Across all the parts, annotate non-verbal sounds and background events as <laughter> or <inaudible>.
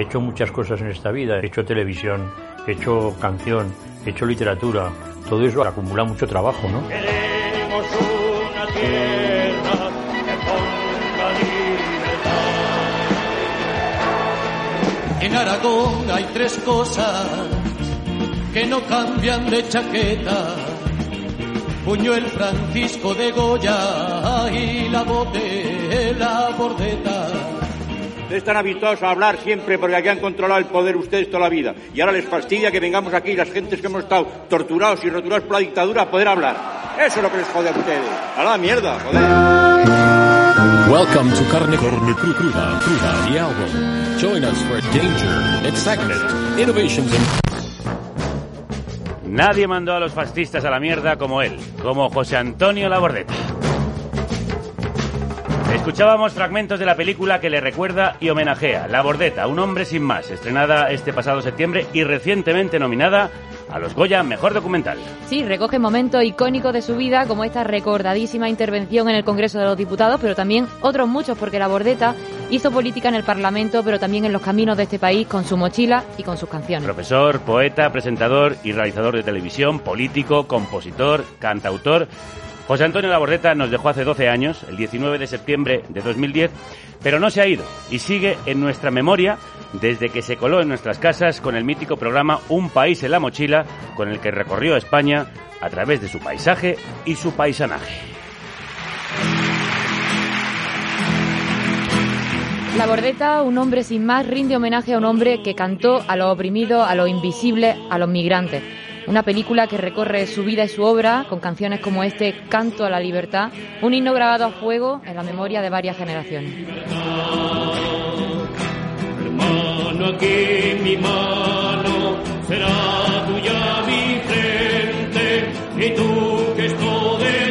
He hecho muchas cosas en esta vida. He hecho televisión, he hecho canción, he hecho literatura. Todo eso acumula mucho trabajo, ¿no? Queremos una tierra que ponga libertad. En Aragón hay tres cosas que no cambian de chaqueta. Buñuel Francisco de Goya y la voz de la bordeta. Ustedes están habituados a hablar siempre porque aquí han controlado el poder ustedes toda la vida. Y ahora les fastidia que vengamos aquí las gentes que hemos estado torturados y roturados por la dictadura a poder hablar. Eso es lo que les jode a ustedes. A la mierda, joder. Welcome to Carne, Carne Cru- Cruda, Cruda, the album. Join us for danger, excitement, innovations and Nadie mandó a los fascistas a la mierda como él, como José Antonio Labordeta. Escuchábamos fragmentos de la película que le recuerda y homenajea, La Bordeta, un hombre sin más, estrenada este pasado septiembre y recientemente nominada a los Goya Mejor Documental. Sí, recoge momentos icónicos de su vida, como esta recordadísima intervención en el Congreso de los Diputados, pero también otros muchos, porque la Bordeta hizo política en el Parlamento, pero también en los caminos de este país con su mochila y con sus canciones. Profesor, poeta, presentador y realizador de televisión, político, compositor, cantautor. José Antonio Labordeta nos dejó hace 12 años, el 19 de septiembre de 2010, pero no se ha ido y sigue en nuestra memoria desde que se coló en nuestras casas con el mítico programa Un país en la mochila, con el que recorrió España a través de su paisaje y su paisanaje. La Bordeta, un hombre sin más, rinde homenaje a un hombre que cantó a los oprimidos, a los invisibles, a los migrantes. Una película que recorre su vida y su obra con canciones como este Canto a la Libertad, un himno grabado a fuego en la memoria de varias generaciones. Hermano, aquí mi mano será tuya mi frente y tú que esto de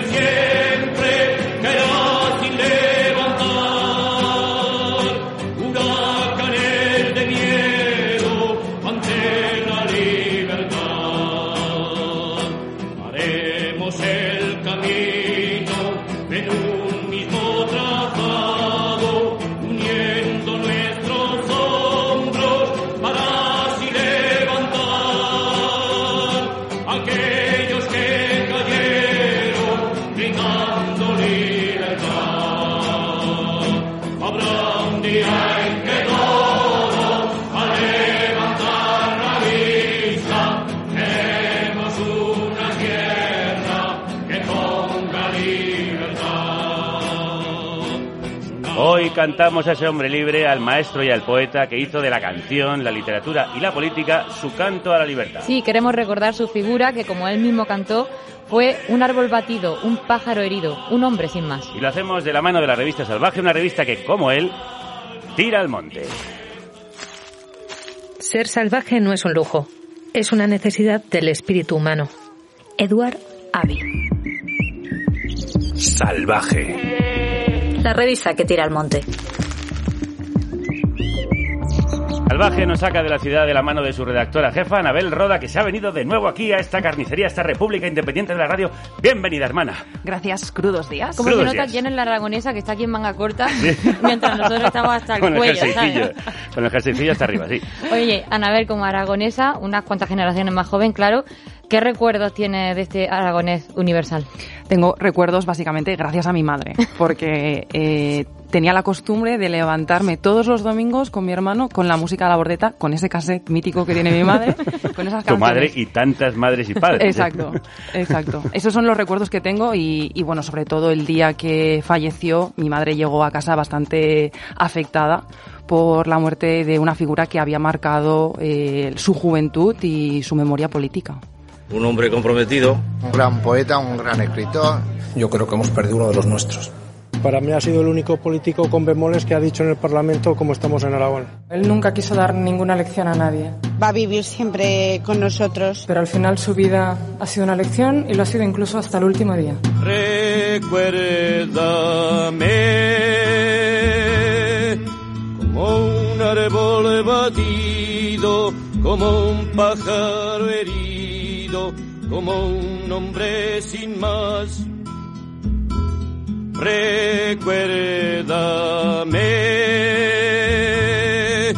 Hoy cantamos a ese hombre libre, al maestro y al poeta que hizo de la canción, la literatura y la política su canto a la libertad. Sí, queremos recordar su figura, que como él mismo cantó, fue un árbol batido, un pájaro herido, un hombre sin más. Y lo hacemos de la mano de la revista Salvaje, una revista que, como él, tira al monte. Ser salvaje no es un lujo, es una necesidad del espíritu humano. Edward Abbey. Salvaje. La revista que tira al monte. Salvaje nos saca de la ciudad de la mano de su redactora jefa, Anabel Roda, que se ha venido de nuevo aquí a esta carnicería, a esta República Independiente de la Radio. Bienvenida, hermana. Gracias, crudos días. Como Crudos se nota quién es la aragonesa que está aquí en manga corta, <laughs> <laughs> mientras nosotros estamos hasta el Con el cuello, jerseycillo, ¿sabes? con el jerseycillo hasta arriba, sí. Oye, Anabel, como aragonesa, unas cuantas generaciones más joven, claro, ¿qué recuerdos tiene de este aragonés universal? Tengo recuerdos básicamente gracias a mi madre, porque eh, tenía la costumbre de levantarme todos los domingos con mi hermano con la música de la bordeta, con ese cassette mítico que tiene mi madre, con esas Tu canciones. madre y tantas madres y padres. ¿eh? Exacto, exacto. Esos son los recuerdos que tengo y, y, bueno, sobre todo el día que falleció, mi madre llegó a casa bastante afectada por la muerte de una figura que había marcado eh, su juventud y su memoria política. Un hombre comprometido. Un gran poeta, un gran escritor. Yo creo que hemos perdido uno de los nuestros. Para mí ha sido el único político con bemoles que ha dicho en el Parlamento cómo estamos en Aragón. Él nunca quiso dar ninguna lección a nadie. Va a vivir siempre con nosotros. Pero al final su vida ha sido una lección y lo ha sido incluso hasta el último día. Recuérdame como un árbol batido, como un pájaro herido, como un hombre sin más. Recuérdame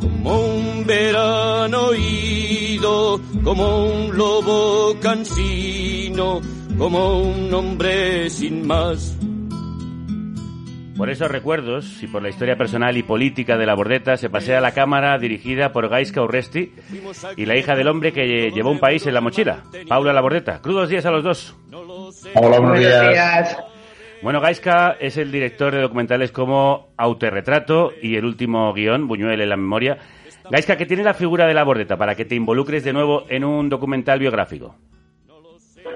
como un verano ido, como un lobo cansino, como un hombre sin más. Por esos recuerdos y por la historia personal y política de la Bordeta se pasea la cámara dirigida por Gaisca Urresti y la hija del hombre que llevó un país en la mochila, Paula La Bordeta. Crudos días a los dos. Hola, buenos días. Bueno, Gaisca es el director de documentales como Autorretrato y el último guion, Buñuel en la memoria. Gaisca, ¿qué tiene la figura de la Bordeta para que te involucres de nuevo en un documental biográfico?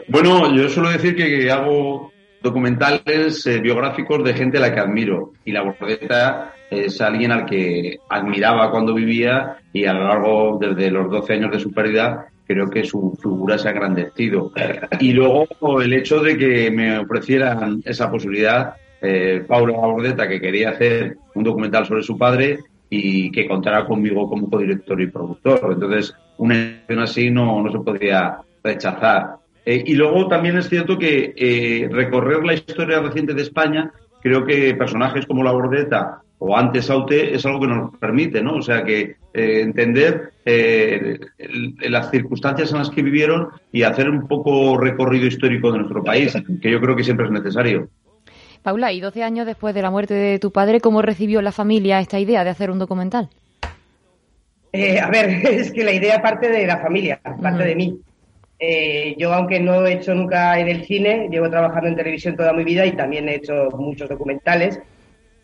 Bueno, yo suelo decir que hago documentales eh, biográficos de gente a la que admiro y la Bordeta es alguien al que admiraba cuando vivía y a lo largo desde los 12 años de su pérdida creo que su figura se ha engrandecido. Y luego el hecho de que me ofrecieran esa posibilidad, eh, Paula Bordeta, que quería hacer un documental sobre su padre y que contara conmigo como codirector y productor. Entonces, una edición así no, no se podría rechazar. Eh, y luego también es cierto que eh, recorrer la historia reciente de España, creo que personajes como la Bordeta o antes Aute es algo que nos permite, ¿no? O sea, que eh, entender eh, el- las circunstancias en las que vivieron y hacer un poco recorrido histórico de nuestro país, que yo creo que siempre es necesario. Paula, y 12 años después de la muerte de tu padre, ¿cómo recibió la familia esta idea de hacer un documental? Eh, a ver, <laughs> es que la idea parte de la familia, parte de mí. Eh, yo, aunque no he hecho nunca en el cine, llevo trabajando en televisión toda mi vida y también he hecho muchos documentales,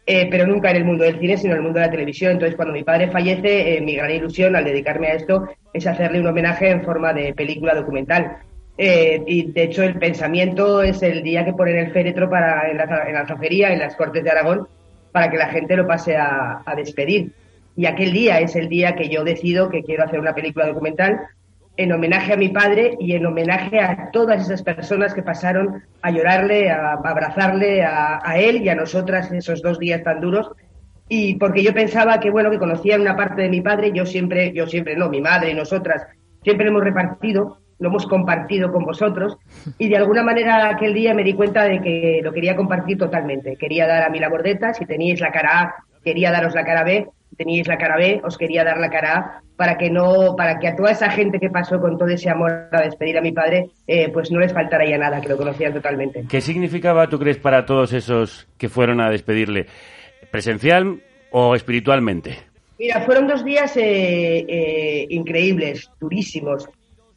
eh, pero nunca en el mundo del cine, sino en el mundo de la televisión. Entonces, cuando mi padre fallece, eh, mi gran ilusión al dedicarme a esto es hacerle un homenaje en forma de película documental. Eh, y de hecho, el pensamiento es el día que ponen el féretro para, en, la, en en las Cortes de Aragón, para que la gente lo pase a, a despedir. Y aquel día es el día que yo decido que quiero hacer una película documental en homenaje a mi padre y en homenaje a todas esas personas que pasaron a llorarle, a, abrazarle a, él y a nosotras esos dos días tan duros. Y porque yo pensaba que, bueno, que conocían una parte de mi padre, yo siempre, yo siempre no, mi madre y nosotras, siempre hemos repartido, lo hemos compartido con vosotros. Y de alguna manera aquel día me di cuenta de que lo quería compartir totalmente. Quería dar a mí la bordeta, si teníais la cara A, quería daros la cara B, teníais la cara B, os quería dar la cara A, para que no, para que a toda esa gente que pasó con todo ese amor a despedir a mi padre, eh, pues no les faltara ya nada, que lo conocían totalmente. ¿Qué significaba, tú crees, para todos esos que fueron a despedirle? ¿Presencial o espiritualmente? Mira, fueron dos días eh, eh, increíbles, durísimos,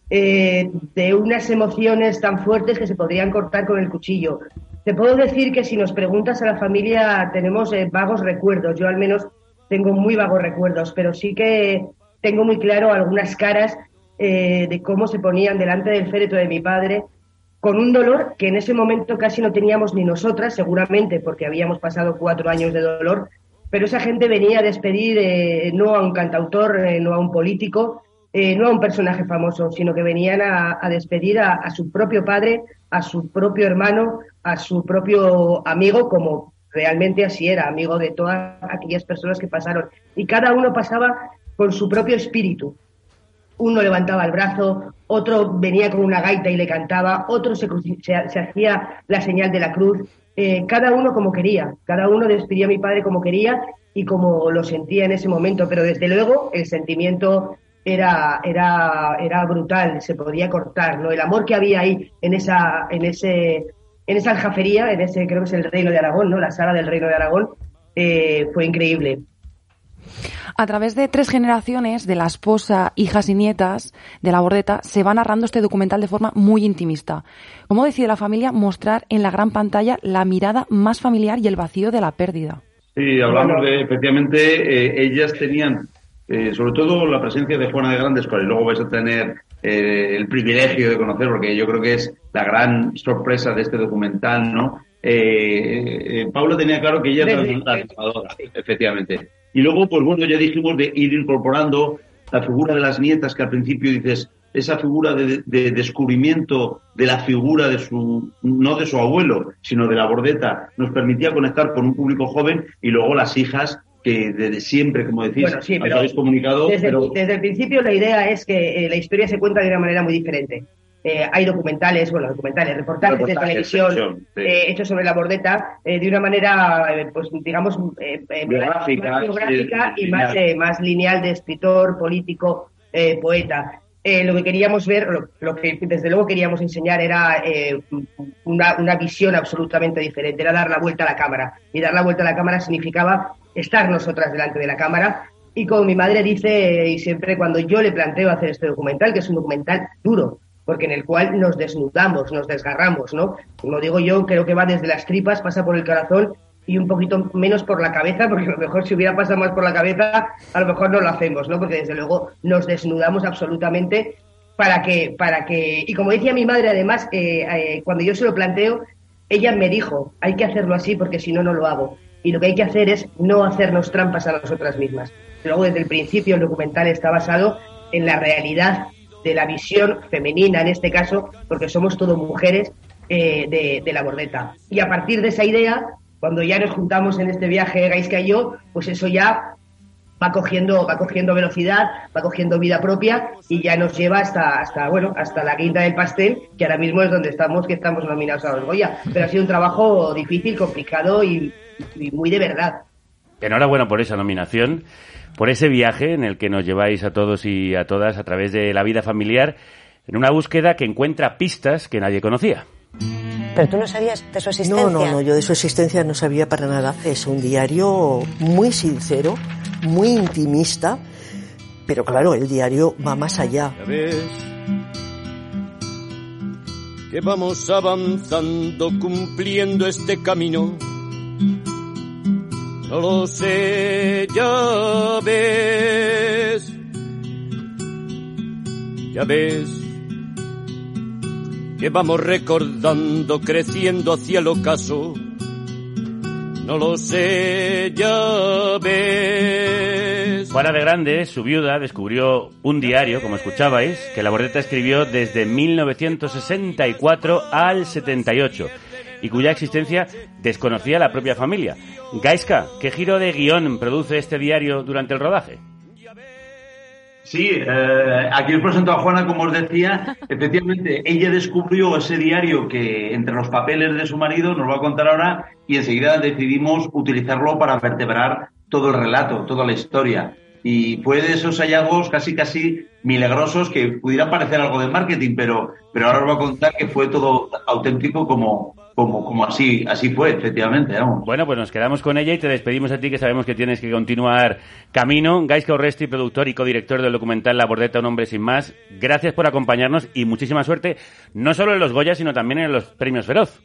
eh, de unas emociones tan fuertes que se podrían cortar con el cuchillo. Te puedo decir que si nos preguntas a la familia tenemos eh, vagos recuerdos, yo al menos tengo muy vagos recuerdos, pero sí que tengo muy claro algunas caras eh, de cómo se ponían delante del féretro de mi padre con un dolor que en ese momento casi no teníamos ni nosotras, seguramente porque habíamos pasado cuatro años de dolor, pero esa gente venía a despedir eh, no a un cantautor, eh, no a un político, no a un personaje famoso, sino que venían a, despedir a su propio padre, a su propio hermano, a su propio amigo, como realmente así era, amigo de todas aquellas personas que pasaron. Y cada uno pasaba con su propio espíritu. Uno levantaba el brazo, otro venía con una gaita y le cantaba, otro se, hacía la señal de la cruz, eh, cada uno como quería, cada uno despidió a mi padre como quería y como lo sentía en ese momento, pero desde luego el sentimiento era, era, era brutal, se podía cortar, ¿no? El amor que había ahí en esa, en ese, en esa aljafería, en ese creo que es el Reino de Aragón, ¿no? La sala del Reino de Aragón, eh, fue increíble. A través de tres generaciones de la esposa, hijas y nietas de la Bordeta se va narrando este documental de forma muy intimista. ¿Cómo decide la familia mostrar en la gran pantalla la mirada más familiar y el vacío de la pérdida? Sí, hablamos de, efectivamente, eh, ellas tenían, eh, sobre todo la presencia de Juana de Grandes, cual luego vais a tener eh, el privilegio de conocer, porque yo creo que es la gran sorpresa de este documental, ¿no? eh, Paula tenía claro que ella era Desde- una transformadora, efectivamente. Y luego, pues bueno, ya dijimos de ir incorporando la figura de las nietas, que al principio dices, esa figura de, de descubrimiento de la figura de su, no de su abuelo, sino de la bordeta, nos permitía conectar con un público joven y luego las hijas que desde siempre, como decís, Bueno, sí, os pero habéis comunicado, Desde, pero el, desde el principio la idea es que eh, la historia se cuenta de una manera muy diferente. Eh, hay documentales, bueno, documentales, reportajes, de televisión televisión, sí. eh, hechos sobre la bordeta eh, de una manera, pues digamos, Biográfica, más biográfica y más, lineal. eh, más lineal de escritor, político, poeta. Lo que queríamos ver, lo, lo que desde luego queríamos enseñar era una, una visión absolutamente diferente, era dar la vuelta a la cámara. Y dar la vuelta a la cámara significaba estar nosotras delante de la cámara. Y como mi madre dice, eh, y siempre cuando yo le planteo hacer este documental, que es un documental duro, porque en el cual nos desnudamos, nos desgarramos, ¿no? Como digo yo, creo que va desde las tripas, pasa por el corazón y un poquito menos por la cabeza, <laughs> porque a lo mejor si hubiera pasado más por la cabeza, a lo mejor no lo hacemos, ¿no? Porque desde luego nos desnudamos absolutamente para que, para que, y como decía mi madre además, eh, eh, cuando yo se lo planteo, ella me dijo, hay que hacerlo así porque si no, no lo hago. Y lo que hay que hacer es no hacernos trampas a nosotras mismas. Luego, desde el principio, el documental está basado en la realidad de la visión femenina, en este caso, porque somos todo mujeres eh, de, la bordeta. Y a partir de esa idea, cuando ya nos juntamos en este viaje, Gaisca y yo, pues eso ya va cogiendo, va cogiendo velocidad, va cogiendo vida propia y ya nos lleva hasta, hasta, bueno, hasta la quinta del pastel, que ahora mismo es donde estamos, que estamos nominados a los Goya. Pero ha sido un trabajo difícil, complicado y, y muy de verdad. Enhorabuena por esa nominación, por ese viaje en el que nos lleváis a todos y a todas a través de la vida familiar, en una búsqueda que encuentra pistas que nadie conocía. Pero tú no sabías de su existencia. No, no, no, yo de su existencia no sabía para nada. Es un diario muy sincero, muy intimista, pero claro, el diario va más allá. Ya ves que vamos avanzando cumpliendo este camino. No lo sé, ya ves. Ya ves que vamos recordando, creciendo hacia el ocaso. No lo sé, ya ves. Juana de Grande, su viuda, descubrió un diario, como escuchabais, que la Bordeta escribió desde 1964 al 78 y cuya existencia desconocía la propia familia. Gaiska, ¿qué giro de guion produce este diario durante el rodaje? Sí, eh, aquí os presento a Juana, como os decía. Efectivamente, ella descubrió ese diario que entre los papeles de su marido nos va a contar ahora y enseguida decidimos utilizarlo para vertebrar todo el relato, toda la historia. Y fue de esos hallazgos casi casi milagrosos que pudieran parecer algo de marketing, pero, pero ahora os voy a contar que fue todo auténtico como, como, como así, así fue, efectivamente. Vamos. Bueno, pues nos quedamos con ella y te despedimos a ti, que sabemos que tienes que continuar camino. Gaiska Orresti, productor y codirector del documental La Bordeta, un hombre sin más. Gracias por acompañarnos y muchísima suerte, no solo en los Goya, sino también en los premios Feroz.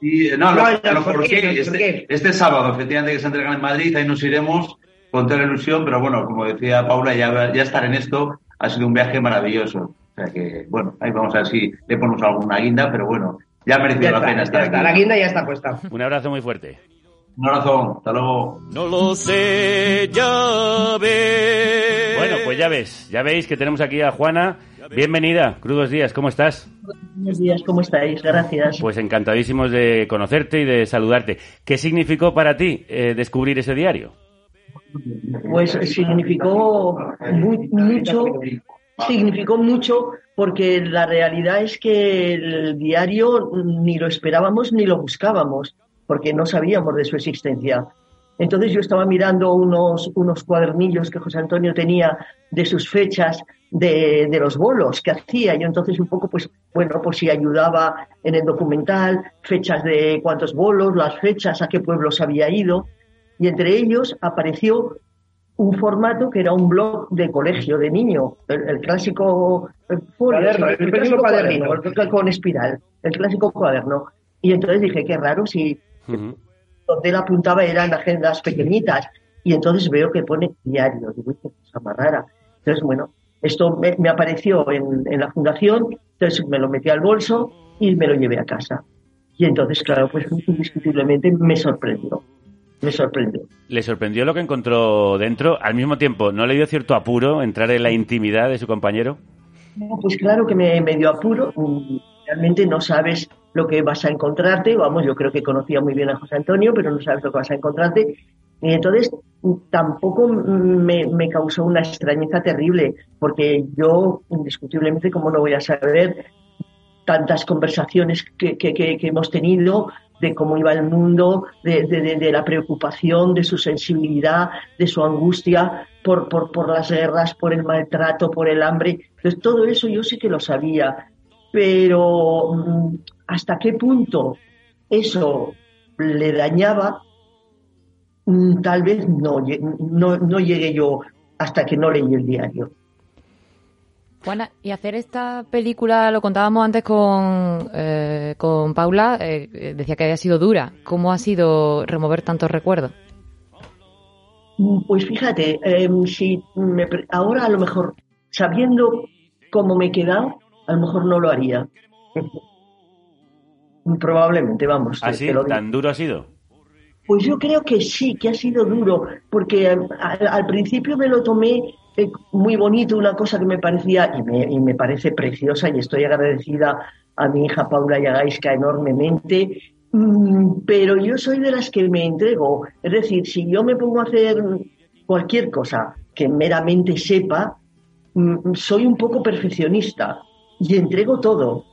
Y, eh, no, No, lo, no, lo ¿por coloqué qué? ¿Por este, este sábado, efectivamente, que se entregan en Madrid, ahí nos iremos con toda la ilusión, pero bueno, como decía Paula, ya, ya estar en esto ha sido un viaje maravilloso. O sea que, bueno, ahí vamos a ver si le ponemos alguna guinda, pero bueno, ya ha merecido Ya la está, pena ya estar está, aquí. la guinda ya está puesta. Un abrazo muy fuerte. Un abrazo, hasta luego. No lo sé, ya ves. Bueno, pues ya ves, ya veis que tenemos aquí a Juana. Bienvenida, crudos días, ¿cómo estás? Buenos días, ¿cómo estáis? Gracias. Pues encantadísimos de conocerte y de saludarte. ¿Qué significó para ti eh, descubrir ese diario? Pues significó mu- mucho, significó mucho porque la realidad es que el diario ni lo esperábamos ni lo buscábamos, porque no sabíamos de su existencia. Entonces yo estaba mirando unos, unos cuadernillos que José Antonio tenía de sus fechas de, de los bolos que hacía. Yo entonces un poco, pues, bueno, pues si ayudaba en el documental, fechas de cuántos bolos, las fechas, a qué pueblos había ido. Y entre ellos apareció un formato que era un blog de colegio, de niño, el, el clásico eh, folio, Cuaderno, el clásico cuaderno, cuaderno. con espiral, el clásico cuaderno. Y entonces dije, qué raro, si donde él apuntaba eran agendas pequeñitas. Y entonces veo que pone diario. Digo, "Uy, qué cosa más rara. Entonces, bueno, esto me, me apareció en, en la fundación, entonces me lo metí al bolso y me lo llevé a casa. Y entonces, claro, pues indiscutiblemente me sorprendió. Me sorprendió. ¿Le sorprendió lo que encontró dentro? Al mismo tiempo, ¿no le dio cierto apuro entrar en la intimidad de su compañero? No, pues claro que me, me dio apuro. Mm, Realmente no sabes lo que vas a encontrarte. Vamos, yo creo que conocía muy bien a José Antonio, pero no sabes lo que vas a encontrarte. Y entonces mm, tampoco me, me causó una extrañeza terrible, porque yo, indiscutiblemente, como no voy a saber tantas conversaciones que, que- que- que hemos tenido de cómo iba el mundo, de, de- de- la preocupación, de su sensibilidad, de su angustia por, por, por las guerras, por el maltrato, por el hambre. Entonces, todo eso yo sí que lo sabía, pero mm, hasta qué punto eso le dañaba, Mm, tal vez no, no, no llegué yo hasta que no leí el diario. Juana, y hacer esta película, lo contábamos antes con, eh, con Paula, eh, eh, decía que había sido dura. ¿Cómo ha sido remover tantos recuerdos? Pues fíjate, em, si me pre- ahora a lo mejor, sabiendo cómo me he quedado, a lo mejor no lo haría. <laughs> Probablemente, vamos. te- ¿Ah, te. ¿Tan duro ha sido? Pues yo creo que sí, que ha sido duro, porque al, al principio me lo tomé muy bonito, una cosa que me parecía, y me, y me parece preciosa, y estoy agradecida a mi hija Paula Yagaiska enormemente, mm, pero yo soy de las que me entrego. Es decir, si yo me pongo a hacer cualquier cosa que meramente sepa, mm, soy un poco perfeccionista y entrego todo.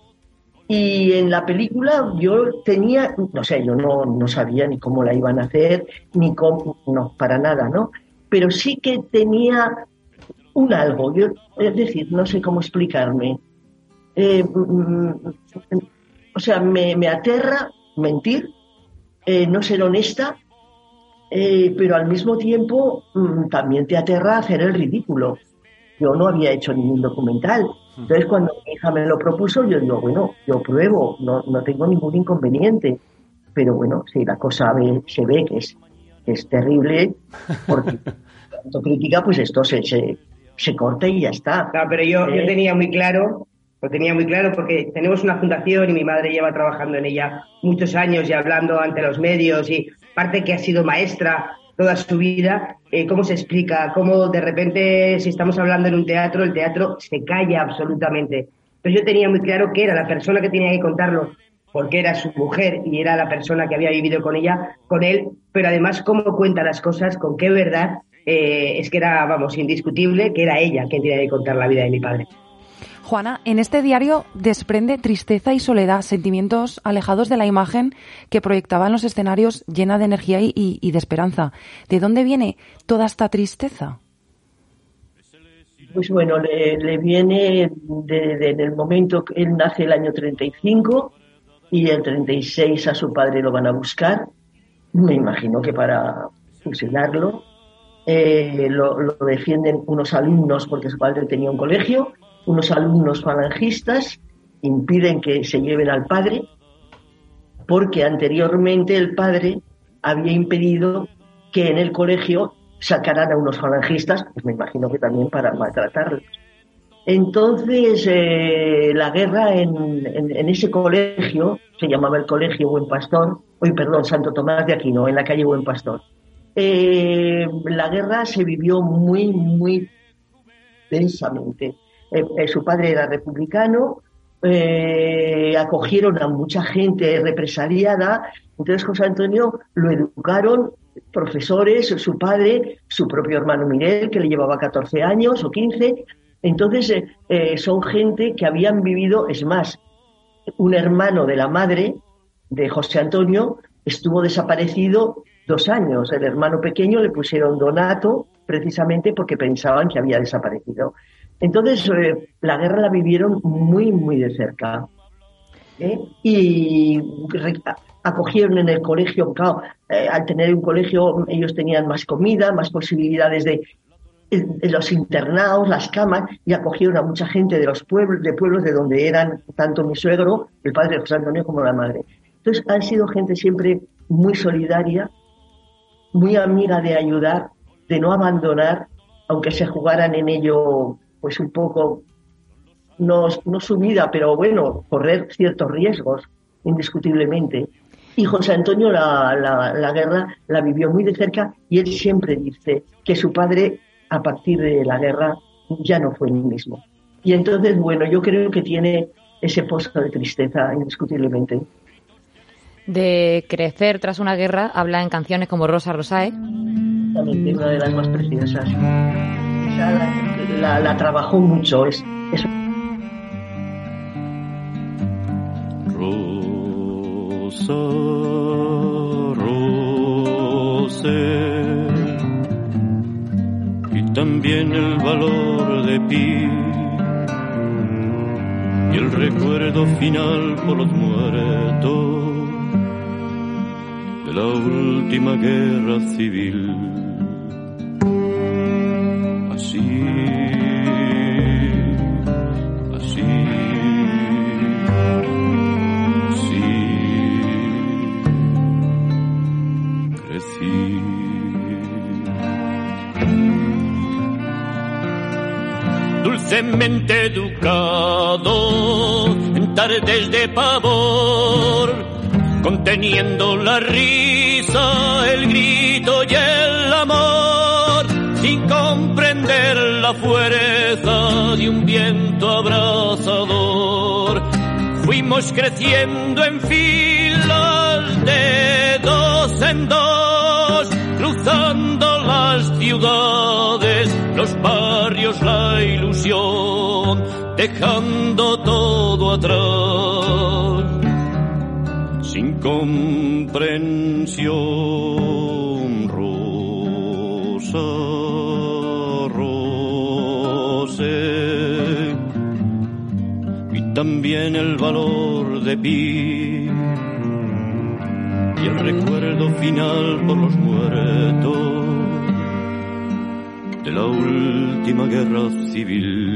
Y en la película yo tenía, no sé, yo no, no sabía ni cómo la iban a hacer, ni cómo, no, para nada, ¿no? Pero sí que tenía un algo, yo, es decir, no sé cómo explicarme. Eh, mm, o sea, me, me aterra mentir, eh, no ser honesta, eh, pero al mismo tiempo mm, también te aterra hacer el ridículo. Yo no había hecho ningún documental. Entonces, cuando mi hija me lo propuso, yo digo, bueno, yo pruebo, no, no tengo ningún inconveniente. Pero bueno, si la cosa ve- se ve que es, que es terrible, porque <laughs> la autocrítica, pues esto se, se, se corta y ya está. No, pero yo, yo Eh, tenía muy claro, lo tenía muy claro porque tenemos una fundación y mi madre lleva trabajando en ella muchos años y hablando ante los medios y parte que ha sido maestra toda su vida, eh, ¿cómo se explica? ¿Cómo de repente si estamos hablando en un teatro, el teatro se calla absolutamente? Pero yo tenía muy claro que era la persona que tenía que contarlo porque era su mujer y era la persona que había vivido con ella, con él, pero además cómo cuenta las cosas, con qué verdad, eh, es que era, vamos, indiscutible que era ella quien tenía que contar la vida de mi padre. Juana, en este diario desprende tristeza y soledad, sentimientos alejados de la imagen que proyectaba en los escenarios llena de energía y, y- y de esperanza. ¿De dónde viene toda esta tristeza? Pues bueno, le, le viene de- de- en el momento que él nace el año 35 y el 36 a su padre lo van a buscar, me imagino que para fusilarlo. Eh, lo, defienden unos alumnos porque su padre tenía un colegio, unos alumnos falangistas impiden que se lleven al padre porque anteriormente el padre había impedido que en el colegio sacaran a unos falangistas, pues me imagino que también para maltratarlos. Entonces, eh, la guerra en, en- en ese colegio, se llamaba el Colegio Buen Pastor, hoy perdón, Santo Tomás de Aquino, en la calle Buen Pastor. Eh, la guerra se vivió muy, muy densamente. Eh, eh, su padre era republicano, acogieron a mucha gente represaliada, entonces José Antonio lo educaron profesores, su padre, su propio hermano Miguel, que le llevaba 14 años o 15. Entonces, son gente que habían vivido, es más, un hermano de la madre de José Antonio estuvo desaparecido dos años. El hermano pequeño le pusieron Donato precisamente porque pensaban que había desaparecido. Entonces, eh, la guerra la vivieron muy, muy de cerca. ¿eh? Y acogieron en el colegio, eh, al tener un colegio ellos tenían más comida, más posibilidades de, de los internados, las camas, y acogieron a mucha gente de los pueblos, de pueblos de donde eran tanto mi suegro, el padre José Antonio, como la madre. Entonces han sido gente siempre muy solidaria, muy amiga de ayudar, de no abandonar, aunque se jugaran en ello, pues un poco, no, no su vida, pero bueno, correr ciertos riesgos. indiscutiblemente. Y José Antonio la, la, la guerra la vivió muy de cerca y él siempre dice que su padre, a partir de la guerra, ya no fue el mismo. Y entonces, bueno, yo creo que tiene ese pozo de tristeza, indiscutiblemente. De crecer tras una guerra, habla en canciones como Rosa Rosae. También una de las más preciosas. Esa la, la, la trabajó mucho. Es, es Rosa, Rose, y también el valor de Pi, y el recuerdo final por los muertos la última guerra civil. Así, así. crecí. Dulcemente educado en tardes de pavor, conteniendo la risa, el grito y el amor, sin comprender la fuerza de un viento abrasador. Fuimos creciendo en filas de dos en dos, cruzando las ciudades, los barrios, la ilusión, dejando todo atrás. Comprensión, rosa, rose, y también el valor de pi y el recuerdo final por los muertos de la última guerra civil.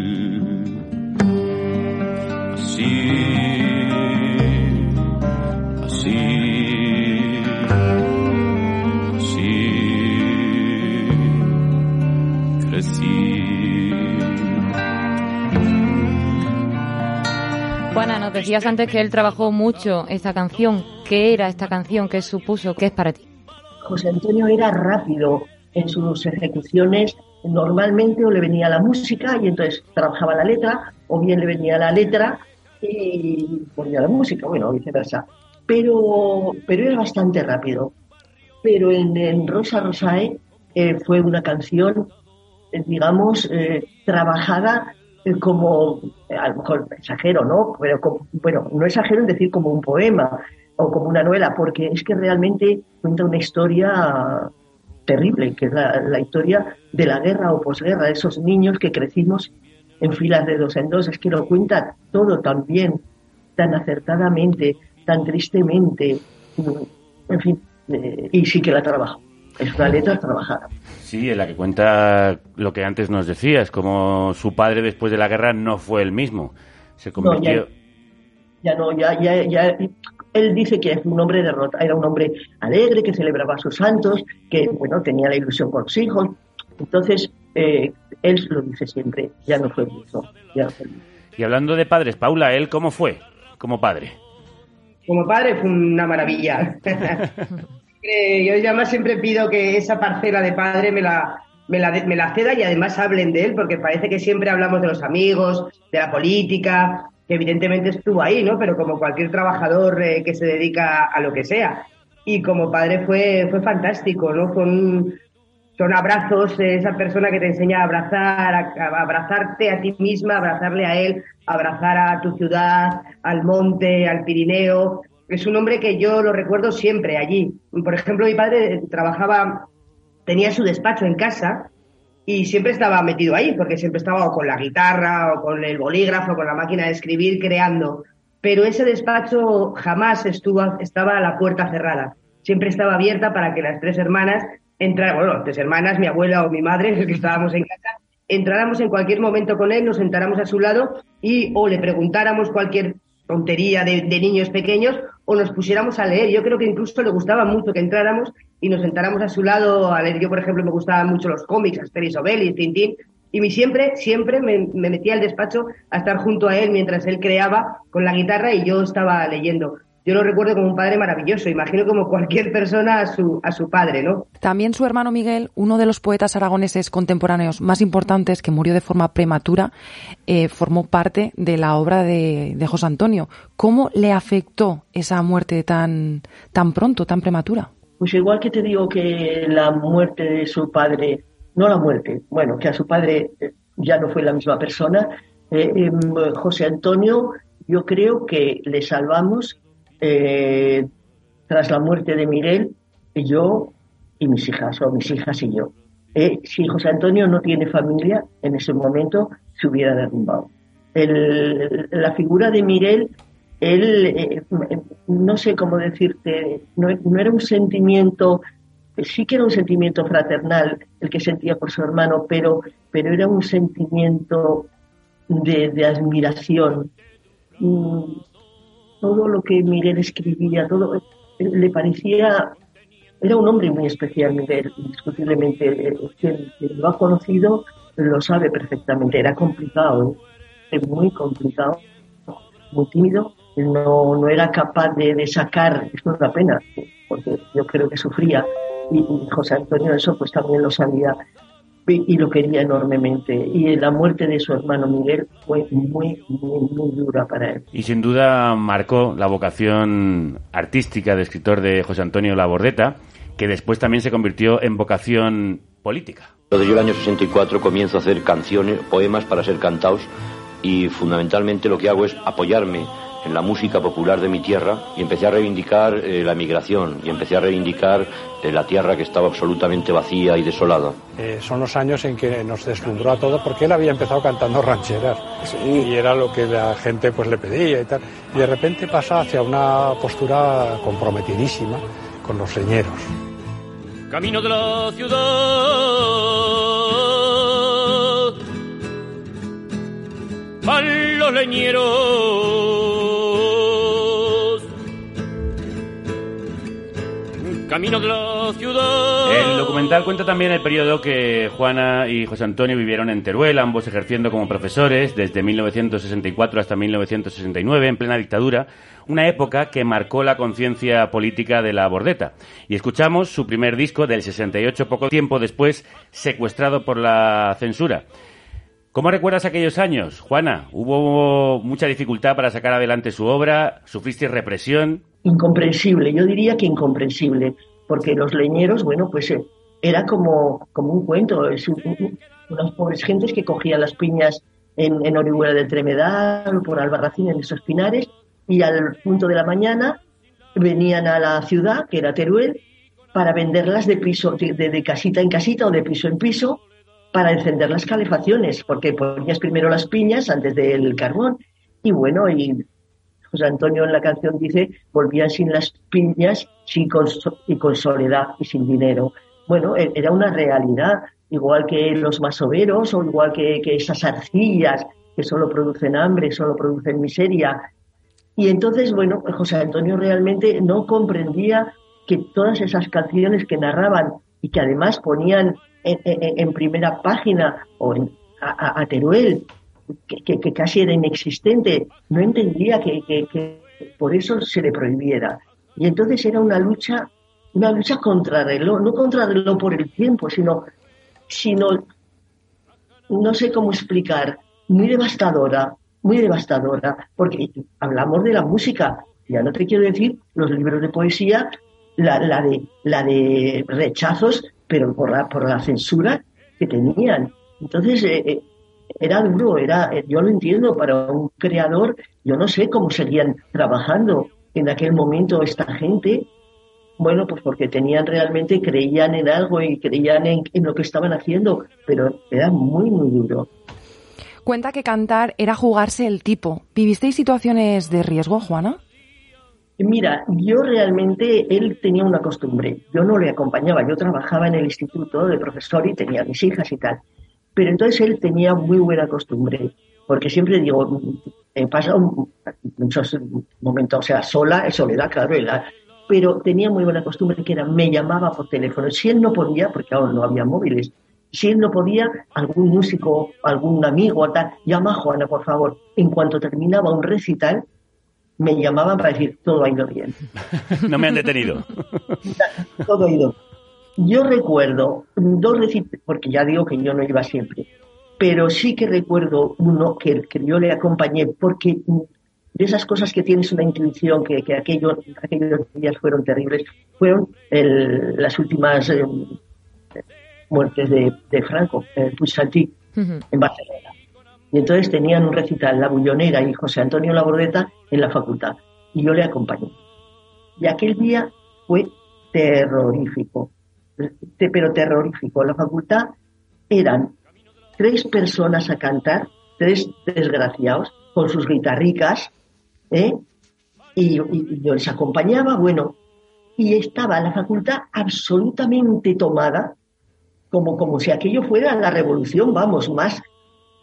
Decías antes que él trabajó mucho esta canción. ¿Qué era esta canción? ¿Qué supuso? ¿Qué es para ti? José Antonio era rápido en sus ejecuciones. Normalmente o le venía la música y entonces trabajaba la letra, o bien le venía la letra y ponía la música, bueno, viceversa. Pero, pero era bastante rápido. Pero en, en Rosa Rosae eh, fue una canción, eh, digamos, eh, trabajada como, eh, a lo mejor exagero, ¿no? Pero como- bueno, no exagero en decir como un poema o como una novela, porque es que realmente cuenta una historia terrible, que es la, historia de la guerra o posguerra, de esos niños que crecimos en filas de dos en dos. Es que lo cuenta todo tan bien, tan acertadamente, tan tristemente, en fin, eh, y sí que la trabajo. Es una letra trabajada. Sí, en la que cuenta lo que antes nos decías, como su padre después de la guerra no fue el mismo. Se convirtió... ya no, ya, ya, ya. Él dice que es un hombre derrota, era un hombre alegre, que celebraba a sus santos, que bueno, tenía la ilusión con los hijos. Entonces, eh, él lo dice siempre, ya no fue el mismo, ya no fue el mismo. Y hablando de padres, Paula, ¿él cómo fue como padre? Como padre fue una maravilla. <laughs> Eh, Yo además siempre pido que esa parcela de padre me la, me, la, me la ceda y además hablen de él, porque parece que siempre hablamos de los amigos, de la política, que evidentemente estuvo ahí, ¿no? Pero como cualquier trabajador eh, que se dedica a lo que sea. Y como padre fue, fue fantástico, ¿no? Son abrazos, eh, esa persona que te enseña a abrazar, a, a abrazarte a ti misma, abrazarle a él, abrazar a tu ciudad, al monte, al Pirineo. Es un hombre que yo lo recuerdo siempre allí. Por ejemplo, mi padre trabajaba, tenía su despacho en casa y siempre estaba metido ahí, porque siempre estaba o con la guitarra, o con el bolígrafo, con la máquina de escribir, creando. Pero ese despacho jamás estuvo, estaba a la puerta cerrada. Siempre estaba abierta para que las tres hermanas entraran, bueno, tres hermanas, mi abuela o mi madre, que estábamos en casa, entráramos en cualquier momento con él, nos sentáramos a su lado y o le preguntáramos cualquier tontería de niños pequeños o nos pusiéramos a leer. Yo creo que incluso le gustaba mucho que entráramos y nos sentáramos a su lado a leer. Yo, por ejemplo, me gustaban mucho los cómics, Asterix Obelix, Tintín, y mi siempre, siempre me, me metía al despacho a estar junto a él mientras él creaba con la guitarra y yo estaba leyendo. Yo lo recuerdo como un padre maravilloso, imagino como cualquier persona a su, a su padre, ¿no? También su hermano Miguel, uno de los poetas aragoneses contemporáneos más importantes que murió de forma prematura, eh, formó parte de la obra de, de, José Antonio. ¿Cómo le afectó esa muerte tan, tan pronto, tan prematura? Pues igual que te digo que la muerte de su padre, no la muerte, bueno, que a su padre eh, ya no fue la misma persona, eh, eh, José Antonio, yo creo que le salvamos eh, tras la muerte de Mirel, yo y mis hijas, o mis hijas y yo. Eh, si José Antonio no tiene familia, en ese momento se hubiera derrumbado. El, la figura de Mirel, él, eh, no sé cómo decirte, no, no, era un sentimiento, sí que era un sentimiento fraternal el que sentía por su hermano, pero, pero era un sentimiento de, de admiración. Todo lo que Miguel escribía, todo le parecía, era un hombre muy especial, Miguel, indiscutiblemente. Quien, quien lo ha conocido lo sabe perfectamente. Era complicado, ¿eh? muy complicado, muy tímido. No, no era capaz de, de sacar, es una pena, porque yo creo que sufría. Y, y José Antonio eso pues también lo sabía y lo quería enormemente. Y la muerte de su hermano Miguel fue muy, muy, muy dura para él. Y sin duda marcó la vocación artística de escritor de José Antonio Labordeta, que después también se convirtió en vocación política. Desde yo el año 64 comienzo a hacer canciones, poemas para ser cantados y fundamentalmente lo que hago es apoyarme en la música popular de mi tierra y empecé a reivindicar eh, la migración y empecé a reivindicar eh, la tierra que estaba absolutamente vacía y desolada. Eh, son los años en que nos deslumbró a todos porque él había empezado cantando <laughs> rancheras sí. y era lo que la gente pues le pedía y tal y de repente pasa hacia una postura comprometidísima con los leñeros. Camino de la ciudad leñeros Camino de. El documental cuenta también el periodo que Juana y José Antonio vivieron en Teruel, ambos ejerciendo como profesores desde 1964 hasta 1969, en plena dictadura, una época que marcó la conciencia política de la Bordeta. Y escuchamos su primer disco del 68, poco tiempo después, secuestrado por la censura. ¿Cómo recuerdas aquellos años, Juana? ¿Hubo mucha dificultad para sacar adelante su obra? ¿Sufriste represión? Incomprensible, yo diría que incomprensible, porque los leñeros, bueno, pues eh, era como, como un cuento, es un, un, unas pobres gentes que cogían las piñas en, en Orihuela del Tremedal, por Albarracín, en esos pinares, y al punto de la mañana venían a la ciudad, que era Teruel, para venderlas de piso, de, de, de casita en casita o de piso en piso, para encender las calefacciones, porque ponías primero las piñas antes del carbón. Y bueno, y José Antonio en la canción dice, volvían sin las piñas y con soledad y sin dinero. Bueno, era una realidad, igual que los masoveros o igual que, que esas arcillas que solo producen hambre, solo producen miseria. Y entonces, bueno, José Antonio realmente no comprendía que todas esas canciones que narraban y que además ponían en, primera página o en, a, Teruel, que, casi era inexistente, no entendía que, por eso se le prohibiera. Y entonces era una lucha, una lucha contra reloj, no contra reloj por el tiempo, sino, sino, no sé cómo explicar, muy devastadora, muy devastadora, porque hablamos de la música, ya no te quiero decir los libros de poesía, la de, la de rechazos pero por la, por la censura que tenían. Entonces, eh, era duro, era, yo lo entiendo, para un creador, yo no sé cómo seguían trabajando en aquel momento esta gente. Bueno, pues porque tenían realmente, creían en algo y creían en, en lo que estaban haciendo, pero era muy, muy duro. Cuenta que cantar era jugarse el tipo. ¿Vivisteis situaciones de riesgo, Juana? Mira, yo realmente, él tenía una costumbre, yo no le acompañaba, yo trabajaba en el instituto de profesor y tenía mis hijas y tal, pero entonces él tenía muy buena costumbre, porque siempre digo, he pasado muchos momentos, o sea, sola, soledad, claro, pero tenía muy buena costumbre que era, me llamaba por teléfono, si él no podía, porque aún no había móviles, si él no podía, algún músico, algún amigo, tal, llama a Juana, por favor, en cuanto terminaba un recital, me llamaban para decir todo ha ido bien. <laughs> no me han detenido. <laughs> todo ha ido. Yo recuerdo dos recitales, porque ya digo que yo no iba siempre, pero sí que recuerdo uno que, que yo le acompañé porque de esas cosas que tienes una intuición que, que aquello, aquellos días fueron terribles, fueron el, las últimas eh, muertes de, de Franco, en Puigsaltí, en Barcelona. Y entonces tenían un recital, La Bullonera y José Antonio Labordeta en la facultad. Y yo le acompañé. Y aquel día fue terrorífico, pero terrorífico. La facultad eran tres personas a cantar, tres desgraciados, con sus guitarricas, ¿eh? y, yo les acompañaba, bueno, y estaba la facultad absolutamente tomada, como, como si aquello fuera la revolución, vamos, más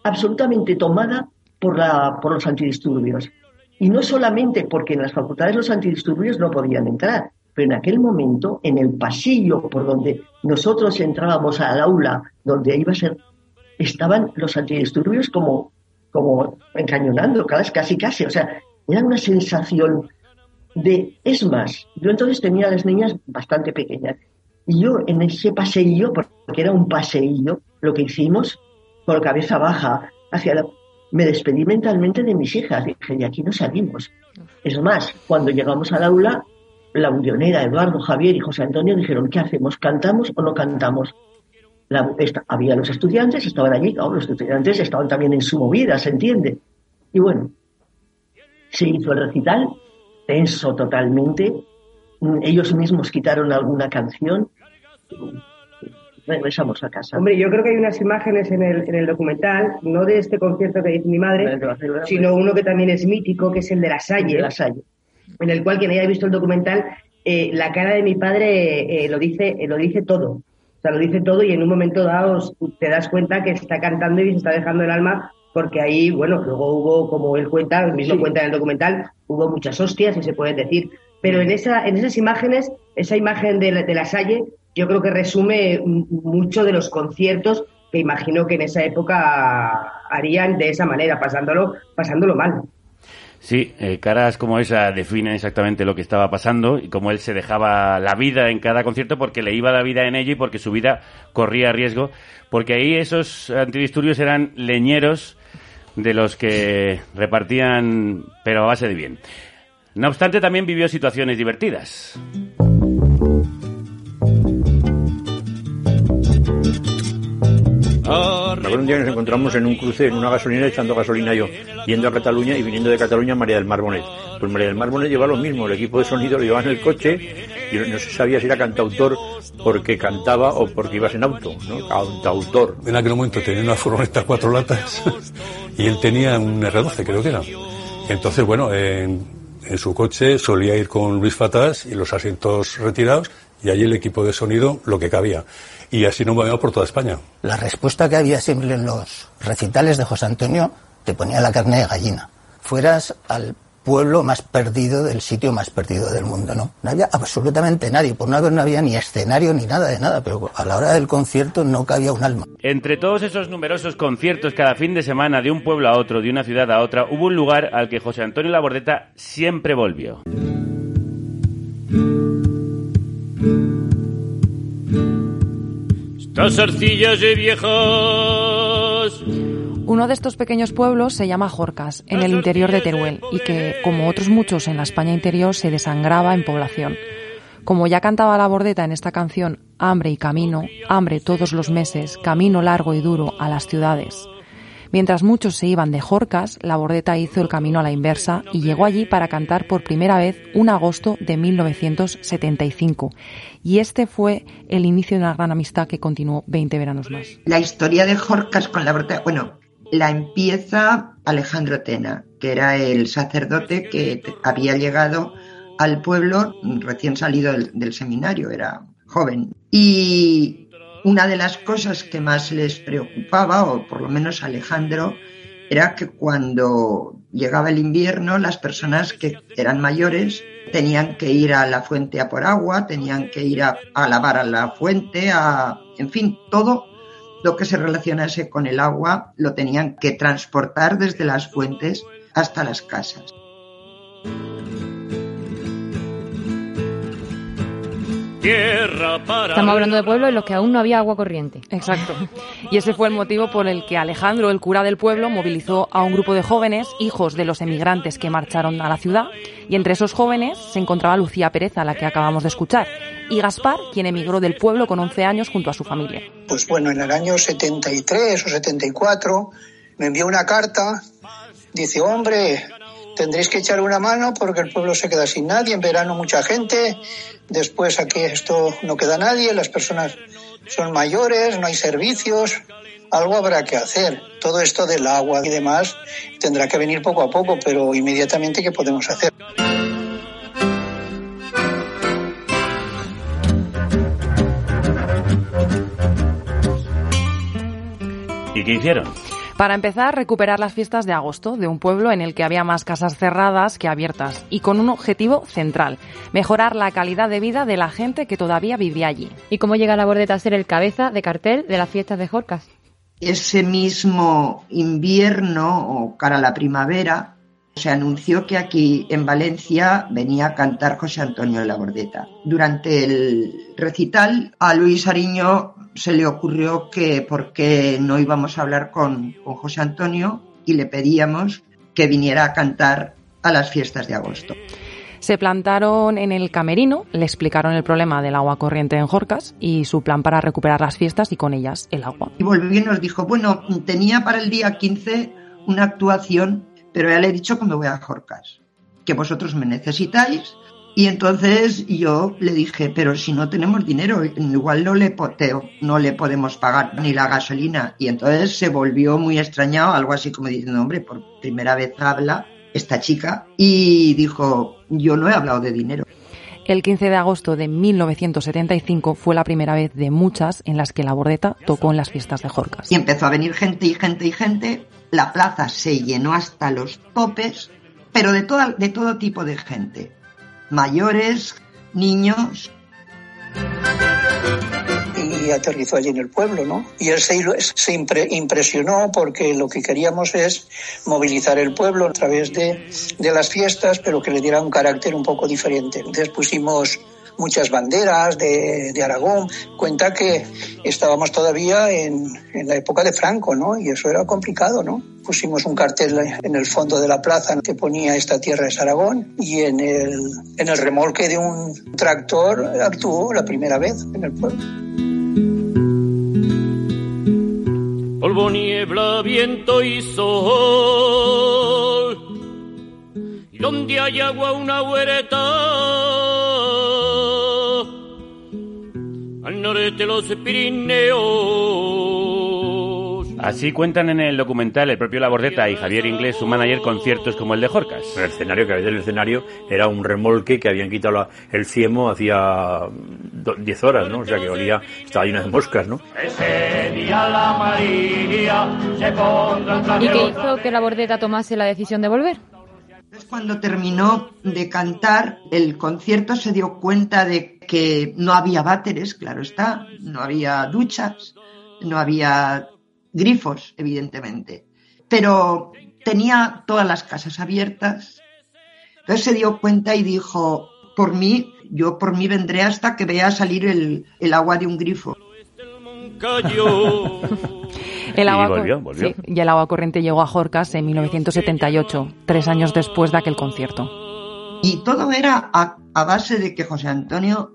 absolutamente tomada por, la, por los antidisturbios. Y no solamente porque en las facultades los antidisturbios no podían entrar, pero en aquel momento, en el pasillo por donde nosotros entrábamos al aula, donde iba a ser, estaban los antidisturbios como, como encañonando, casi casi. O sea, era una sensación de... Es más, yo entonces tenía a las niñas bastante pequeñas. Y yo en ese paseillo, porque era un paseillo, lo que hicimos, con cabeza baja, hacia la... me despedí mentalmente de mis hijas. Dije, de aquí no salimos. Es más, cuando llegamos al aula, la bullonera, Eduardo, Javier y José Antonio dijeron, ¿qué hacemos? ¿Cantamos o no cantamos? había los estudiantes, estaban allí, los estudiantes estaban también en su movida, ¿se entiende? Y bueno, se hizo el recital, tenso totalmente. Ellos mismos quitaron alguna canción. Regresamos a casa. Hombre, yo creo que hay unas imágenes en el, en el documental, no de este concierto que dice mi madre, sino uno que también es mítico, que es el de La Salle. la Salle. En el cual, quien haya visto el documental, eh, la cara de mi padre eh, lo, dice, eh, lo dice todo. O sea, lo dice todo y en un momento dado te das cuenta que está cantando y se está dejando el alma porque ahí, bueno, luego hubo, como él cuenta, el mismo cuenta en el documental, hubo muchas hostias, si se puede decir. Pero en, esa, en esas imágenes, esa imagen de la, de la Salle, yo creo que resume mucho de los conciertos que imagino que en esa época harían de esa manera, pasándolo, pasándolo mal. Sí, eh, caras como esa definen exactamente lo que estaba pasando y cómo él se dejaba la vida en cada concierto porque le iba la vida en ello y porque su vida corría riesgo. Porque ahí esos antidisturbios eran leñeros de los que repartían, pero a base de bien. No obstante, también vivió situaciones divertidas. Un día nos encontramos en un cruce, en una gasolina, echando gasolina yo, yendo a Cataluña y viniendo de Cataluña María del Mar Bonet. Pues María del Mar Bonet lleva lo mismo, el equipo de sonido lo llevaba en el coche y no se sabía si era cantautor porque cantaba o porque ibas en auto, ¿no? Cantautor. En aquel momento tenía una furgoneta cuatro latas y él tenía un R12, creo que era. Entonces, bueno, en, su coche solía ir con Luis Fatás y los asientos retirados y allí el equipo de sonido lo que cabía. Y así nos movimos por toda España. La respuesta que había siempre en los recitales de José Antonio te ponía la carne de gallina. Fueras al pueblo más perdido del sitio más perdido del mundo, ¿no? No había absolutamente nadie, por no haber no había ni escenario ni nada de nada, pero a la hora del concierto no cabía un alma. Entre todos esos numerosos conciertos cada fin de semana de un pueblo a otro, de una ciudad a otra, hubo un lugar al que José Antonio Labordeta siempre volvió. Estas arcillas de viejos uno de estos pequeños pueblos se llama Jorcas, en el interior de Teruel, y que, como otros muchos en la España interior, se desangraba en población. Como ya cantaba la bordeta en esta canción, hambre y camino, hambre todos los meses, camino largo y duro a las ciudades. Mientras muchos se iban de Jorcas, la Bordeta hizo el camino a la inversa y llegó allí para cantar por primera vez un agosto de 1975. Y este fue el inicio de una gran amistad que continuó 20 veranos más. La historia de Jorcas con la Bordeta, bueno, la empieza Alejandro Tena, que era el sacerdote que había llegado al pueblo recién salido del, seminario, era joven. Y una de las cosas que más les preocupaba, o por lo menos Alejandro, era que cuando llegaba el invierno las personas que eran mayores tenían que ir a la fuente a por agua, tenían que ir a, a lavar a la fuente, a, en fin, todo lo que se relacionase con el agua lo tenían que transportar desde las fuentes hasta las casas. Tierra para... Estamos hablando de pueblos en los que aún no había agua corriente. Exacto. Y ese fue el motivo por el que Alejandro, el cura del pueblo, movilizó a un grupo de jóvenes, hijos de los emigrantes que marcharon a la ciudad, y entre esos jóvenes se encontraba Lucía Pérez, a la que acabamos de escuchar, y Gaspar, quien emigró del pueblo con 11 años junto a su familia. Pues bueno, en el año 73 o 74 me envió una carta, dice, hombre, tendréis que echar una mano porque el pueblo se queda sin nadie, en verano mucha gente, después aquí esto no queda nadie, las personas son mayores, no hay servicios, algo habrá que hacer. Todo esto del agua y demás tendrá que venir poco a poco, pero inmediatamente ¿qué podemos hacer? ¿Y qué hicieron? Para empezar, recuperar las fiestas de agosto de un pueblo en el que había más casas cerradas que abiertas y con un objetivo central, mejorar la calidad de vida de la gente que todavía vivía allí. ¿Y cómo llega la Bordeta a ser el cabeza de cartel de las fiestas de Jorcas? Ese mismo invierno o cara a la primavera se anunció que aquí en Valencia venía a cantar José Antonio de la Bordeta. Durante el recital a Luis Ariño se le ocurrió que por qué no íbamos a hablar con, con José Antonio y le pedíamos que viniera a cantar a las fiestas de agosto. Se plantaron en el camerino, le explicaron el problema del agua corriente en Jorcas y su plan para recuperar las fiestas y con ellas el agua. Y volvió y nos dijo, bueno, tenía para el día 15 una actuación, pero ya le he dicho que me voy a Jorcas, que vosotros me necesitáis. Y entonces yo le dije, pero si no tenemos dinero, igual no le, poteo, no le podemos pagar ni la gasolina. Y entonces se volvió muy extrañado, algo así como diciendo, hombre, por primera vez habla esta chica y dijo, yo no he hablado de dinero. El 15 de agosto de 1975 fue la primera vez de muchas en las que la Bordeta tocó en las fiestas de Jorcas. Y empezó a venir gente y gente y gente. La plaza se llenó hasta los topes, pero de, de todo tipo de gente. Mayores, niños. Y aterrizó allí en el pueblo, ¿no? Y él se, se impre, impresionó porque lo que queríamos es movilizar el pueblo a través de, de las fiestas, pero que le diera un carácter un poco diferente. Entonces pusimos muchas banderas de, de, Aragón. Cuenta que estábamos todavía en, en, la época de Franco, ¿no? Y eso era complicado, ¿no? Pusimos un cartel en el fondo de la plaza que ponía esta tierra es Aragón y en el, en el remolque de un tractor actuó la primera vez en el pueblo. Polvo, niebla, viento y sol. Y donde hay agua una huereta al norte los Pirineos. Así cuentan en el documental el propio Labordeta y Javier Inglés, su manager, conciertos como el de Jorcas. El escenario, que a veces el escenario era un remolque que habían quitado la, el ciemo hacía 10 horas, ¿no? O sea que olía, estaba lleno de moscas, ¿no? Ese día la María se pondrá ¿Y qué hizo que la Bordeta tomase la decisión de volver? Cuando terminó de cantar el concierto se dio cuenta de que no había váteres, claro está, no había duchas, no había grifos, evidentemente, pero tenía todas las casas abiertas. Entonces se dio cuenta y dijo, por mí, yo por mí vendré hasta que vea salir el, el agua de un grifo. <laughs> El agua, y volvió, volvió. Sí, y el agua corriente llegó a Jorcas en 1978, tres años después de aquel concierto. Y todo era a, a base de que José Antonio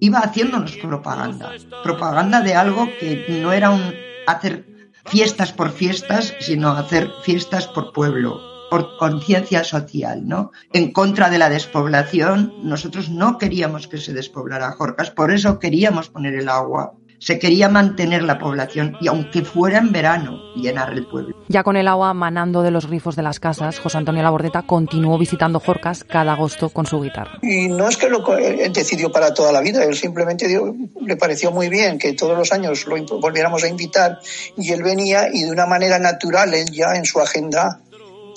iba haciéndonos propaganda. Propaganda de algo que no era un hacer fiestas por fiestas, sino hacer fiestas por pueblo, por conciencia social, ¿no? En contra de la despoblación, nosotros no queríamos que se despoblara Jorcas, por eso queríamos poner el agua se quería mantener la población y aunque fuera en verano, llenar el pueblo. Ya con el agua manando de los grifos de las casas, José Antonio Labordeta continuó visitando Jorcas cada agosto con su guitarra. Y no es que lo decidió para toda la vida, él simplemente dio, le pareció muy bien que todos los años lo volviéramos a invitar y él venía y de una manera natural, él ya en su agenda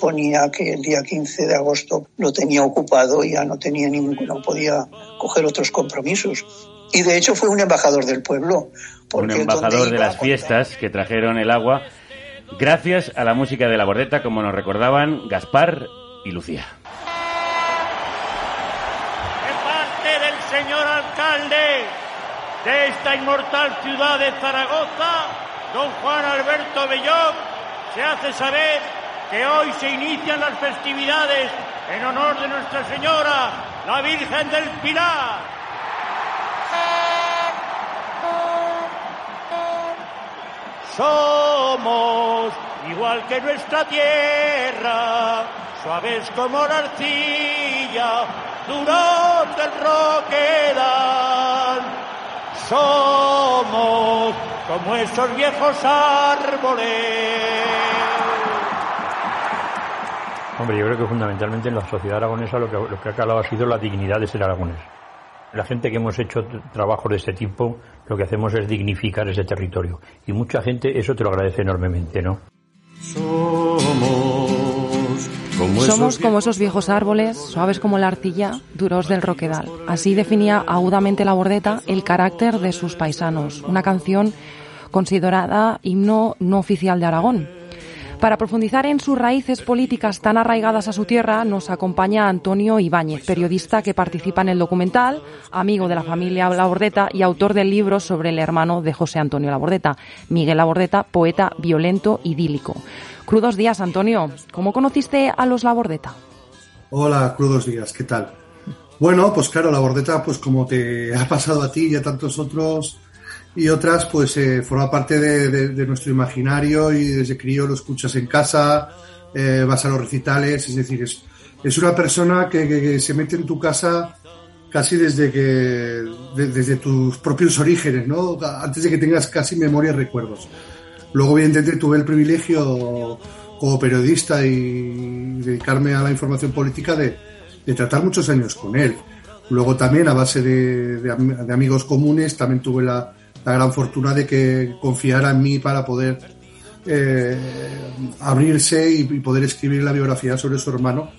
ponía que el día 15 de agosto lo tenía ocupado y ya no tenía ningún, no podía coger otros compromisos. Y de hecho fue un embajador del pueblo. Un embajador de las fiestas que trajeron el agua gracias a la música de la bordeta, como nos recordaban Gaspar y Lucía. De parte del señor alcalde de esta inmortal ciudad de Zaragoza, don Juan Alberto Bellón, se hace saber que hoy se inician las festividades en honor de Nuestra Señora, la Virgen del Pilar. Somos igual que nuestra tierra, suaves como la arcilla, duros del roquedal. Somos como esos viejos árboles. Hombre, yo creo que fundamentalmente en la sociedad aragonesa lo que, ha calado ha sido la dignidad de ser aragonés. La gente que hemos hecho trabajos de este tipo, lo que hacemos es dignificar ese territorio. Y mucha gente eso te lo agradece enormemente, ¿no? Somos como esos viejos árboles, suaves como la arcilla, duros del roquedal. Así definía agudamente la bordeta el carácter de sus paisanos. Una canción considerada himno no oficial de Aragón. Para profundizar en sus raíces políticas tan arraigadas a su tierra, nos acompaña Antonio Ibáñez, periodista que participa en el documental, amigo de la familia Labordeta y autor del libro sobre el hermano de José Antonio Labordeta, Miguel Labordeta, poeta violento idílico. Crudos días, Antonio. ¿Cómo conociste a los Labordeta? Hola, crudos días, ¿qué tal? Bueno, pues claro, Labordeta, pues como te ha pasado a ti y a tantos otros, y otras pues eh, forma parte de, nuestro imaginario y desde crío lo escuchas en casa, eh, vas a los recitales, es decir, es, es una persona que, se mete en tu casa casi desde que desde tus propios orígenes, ¿no? Antes de que tengas casi memoria y recuerdos. Luego, evidentemente, tuve el privilegio como periodista y dedicarme a la información política de, de tratar muchos años con él. Luego también, a base de, de amigos comunes, también tuve la, la gran fortuna de que confiara en mí para poder eh, abrirse y, poder escribir la biografía sobre su hermano,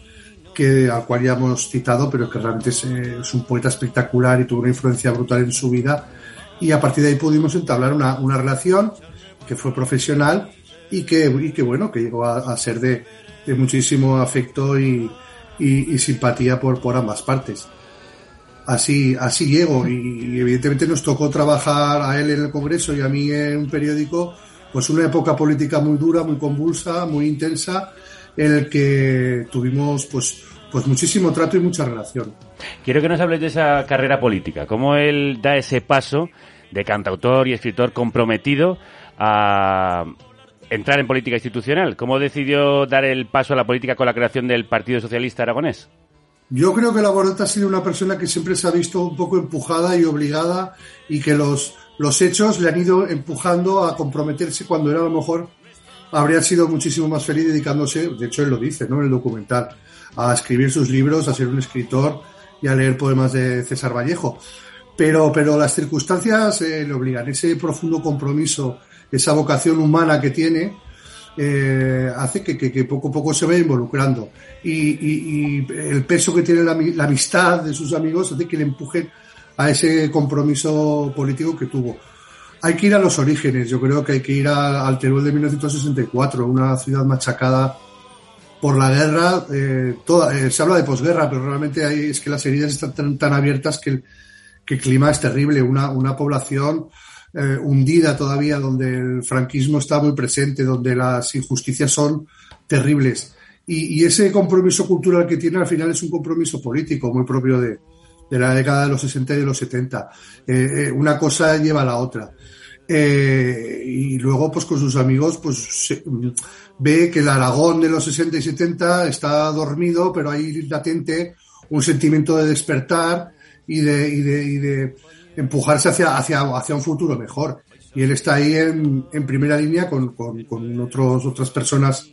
que, al cual ya hemos citado, pero que realmente es, es, un poeta espectacular y tuvo una influencia brutal en su vida. Y a partir de ahí pudimos entablar una, una relación que fue profesional y que, y que bueno, que llegó a, ser de, de, muchísimo afecto y, y, y simpatía por, por ambas partes así, así llego. Y, evidentemente nos tocó trabajar a él en el Congreso y a mí en un periódico, pues una época política muy dura, muy convulsa, muy intensa, en el que tuvimos pues, pues muchísimo trato y mucha relación. Quiero que nos hables de esa carrera política, cómo él da ese paso de cantautor y escritor comprometido a entrar en política institucional. ¿Cómo decidió dar el paso a la política con la creación del Partido Socialista Aragonés? Yo creo que la Borota ha sido una persona que siempre se ha visto un poco empujada y obligada y que los, los hechos le han ido empujando a comprometerse cuando era a lo mejor habría sido muchísimo más feliz dedicándose, de hecho él lo dice, ¿no? En el documental, a escribir sus libros, a ser un escritor y a leer poemas de César Vallejo. Pero, pero las circunstancias eh, le obligan, ese profundo compromiso, esa vocación humana que tiene, eh, hace que, que, poco a poco se vaya involucrando. Y, el peso que tiene la, amistad de sus amigos hace que le empujen a ese compromiso político que tuvo. Hay que ir a los orígenes, yo creo que hay que ir al Teruel de 1964, una ciudad machacada por la guerra. Eh, toda, eh, se habla de posguerra, pero realmente hay, es que las heridas están tan, abiertas que el, que el clima es terrible. Una, una población eh, hundida todavía, donde el franquismo está muy presente, donde las injusticias son terribles. Y, ese compromiso cultural que tiene al final es un compromiso político muy propio de, de la década de los 60 y de los 70. Eh, eh, una cosa lleva a la otra. y luego, pues con sus amigos, pues ve que el Aragón de los 60 y 70 está dormido, pero hay latente un sentimiento de despertar y de, y de, y de empujarse hacia, hacia, hacia un futuro mejor. Y él está ahí en, primera línea con, con, otros, otras personas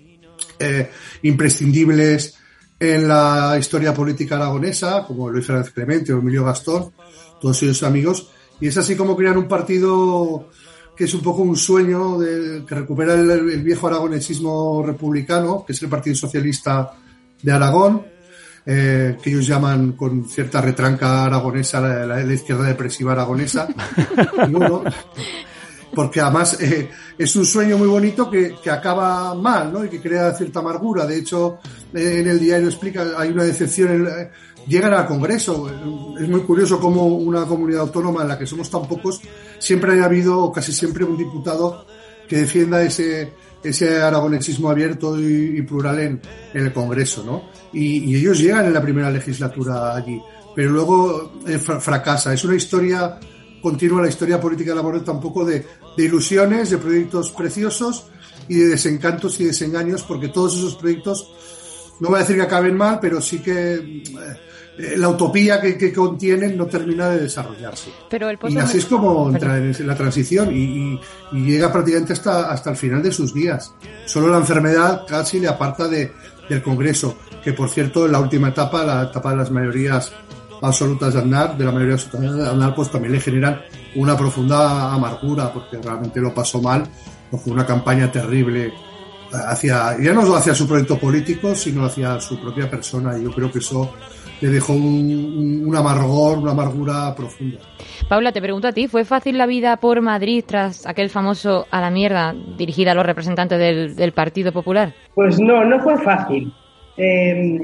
eh, imprescindibles en la historia política aragonesa, como Luis Fernández Clemente o Emilio Gastón, todos ellos amigos. Y es así como crean un partido que es un poco un sueño que recupera el viejo aragonesismo republicano, que es el Partido Socialista de Aragón, eh, que ellos llaman con cierta retranca aragonesa, la, la, izquierda depresiva aragonesa. <laughs> porque además eh, es un sueño muy bonito que, que, acaba mal, ¿no? Y que crea cierta amargura. De hecho, eh, en el diario explica, hay una decepción. En, llegan al Congreso. Es muy curioso cómo una comunidad autónoma en la que somos tan pocos, siempre haya habido, o casi siempre, un diputado que defienda ese, ese aragonesismo abierto y, plural en, el Congreso, ¿no? Y, ellos llegan en la primera legislatura allí, pero luego eh, fracasa. Es una historia continua, la historia política de la Borreta, un poco de, de, ilusiones, de proyectos preciosos y de desencantos y desengaños, porque todos esos proyectos, no voy a decir que acaben mal, pero sí que... Eh, la utopía que, que, contienen no termina de desarrollarse. Pero el y así es como entra en la transición y, y, y, llega prácticamente hasta, hasta el final de sus días. Solo la enfermedad casi le aparta de, del Congreso, que por cierto en la última etapa, la etapa de las mayorías absolutas de Aznar, de la mayoría absoluta de Aznar, pues también le generan una profunda amargura, porque realmente lo pasó mal, fue una campaña terrible hacia, ya no hacia su proyecto político, sino hacia su propia persona, y yo creo que eso le dejó un, un, amargor, una amargura profunda. Paula, te pregunto a ti, ¿fue fácil la vida por Madrid tras aquel famoso a la mierda dirigida a los representantes del, del Partido Popular? Pues no, no fue fácil. Eh,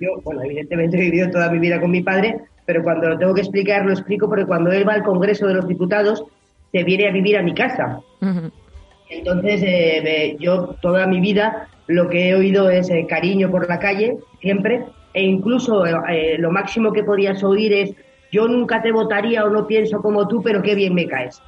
yo, bueno, evidentemente he vivido toda mi vida con mi padre, pero cuando lo tengo que explicar, lo explico porque cuando él va al Congreso de los Diputados, se viene a vivir a mi casa. Uh -huh. Entonces, eh, yo toda mi vida lo que he oído es eh, cariño por la calle, siempre, e incluso eh, lo máximo que podías oír es yo nunca te votaría o no pienso como tú, pero qué bien me caes.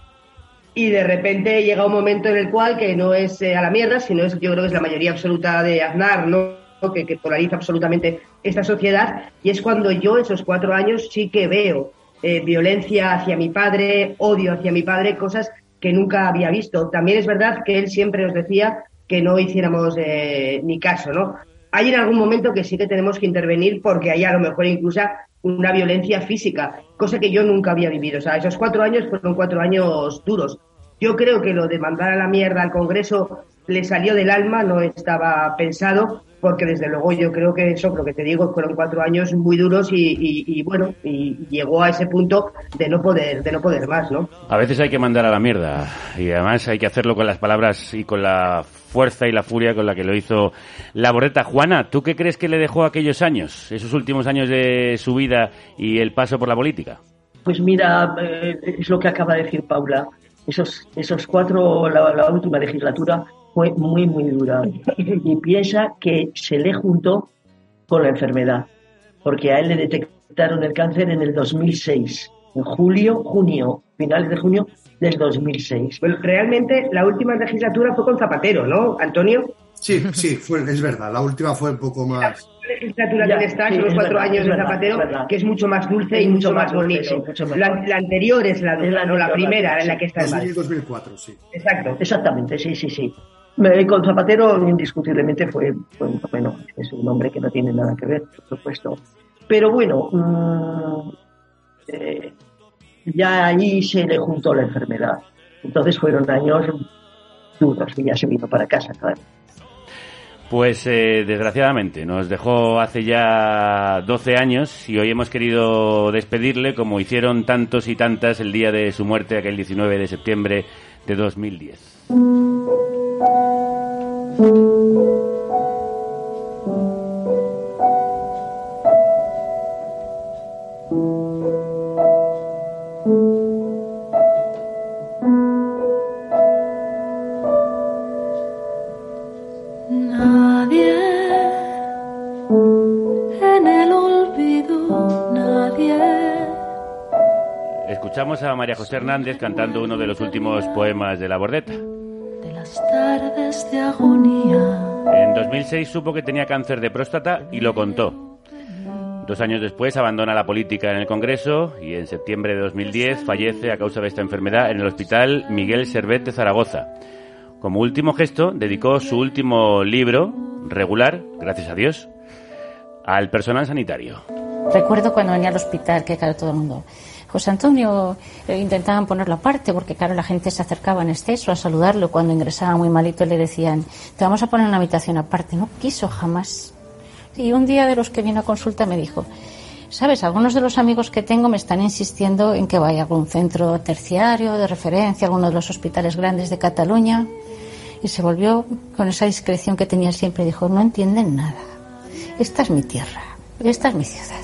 Y de repente llega un momento en el cual que no es eh, a la mierda, sino es yo creo que es la mayoría absoluta de Aznar, ¿no? Que, polariza absolutamente esta sociedad, y es cuando yo esos cuatro años sí que veo eh, violencia hacia mi padre, odio hacia mi padre, cosas que nunca había visto. También es verdad que él siempre nos decía que no hiciéramos eh, ni caso, ¿no? hay en algún momento que sí que tenemos que intervenir porque hay a lo mejor incluso una violencia física, cosa que yo nunca había vivido. O sea, esos cuatro años fueron cuatro años duros. Yo creo que lo de mandar a la mierda al Congreso le salió del alma, no estaba pensado, porque desde luego yo creo que eso, lo que te digo, fueron cuatro años muy duros y, y, y, bueno, y llegó a ese punto de no poder, de no poder más, ¿no? A veces hay que mandar a la mierda y además hay que hacerlo con las palabras y con la fuerza y la furia con la que lo hizo la Borreta. Juana, ¿tú qué crees que le dejó aquellos años, esos últimos años de su vida y el paso por la política? Pues mira, eh, es lo que acaba de decir Paula. Esos, esos cuatro, la, la última legislatura fue muy, muy dura. Y piensa que se le juntó con la enfermedad, porque a él le detectaron el cáncer en el 2006, en julio, junio, finales de junio del 2006. Bueno, realmente la última legislatura fue con Zapatero, ¿no, Antonio? Sí, sí, fue, es verdad, la última fue un poco más... La legislatura ya, que está, sí, son los cuatro verdad, años de Zapatero, verdad, que es mucho más dulce y mucho, mucho más bonito. Sí, mucho la, la, anterior es la, es la, no, la primera en la que está el 2004, sí. Exacto. Exactamente, sí, sí, sí. Con Zapatero indiscutiblemente fue, bueno, es un hombre que no tiene nada que ver, por supuesto. Pero bueno, mmm, ya allí se le juntó la enfermedad. Entonces fueron años duros y ya se vino para casa, claro. Pues eh, desgraciadamente nos dejó hace ya 12 años y hoy hemos querido despedirle como hicieron tantos y tantas el día de su muerte, aquel 19 de septiembre de 2010. Escuchamos a María José Hernández cantando uno de los últimos poemas de la Bordeta. Tardes de agonía. En 2006 supo que tenía cáncer de próstata y lo contó. Dos años después abandona la política en el Congreso y en septiembre de 2010 fallece a causa de esta enfermedad en el Hospital Miguel Servet de Zaragoza. Como último gesto, dedicó su último libro, regular, gracias a Dios, al personal sanitario. Recuerdo cuando venía al hospital que, claro, todo el mundo. José Antonio eh, intentaban ponerlo aparte porque, claro, la gente se acercaba en exceso a saludarlo. Cuando ingresaba muy malito le decían, te vamos a poner una habitación aparte. No quiso jamás. Y un día de los que vino a consulta me dijo, ¿Sabes? Algunos de los amigos que tengo me están insistiendo en que vaya a algún centro terciario de referencia, alguno de los hospitales grandes de Cataluña. Y se volvió con esa discreción que tenía siempre y dijo, no entienden nada. Esta es mi tierra, esta es mi ciudad,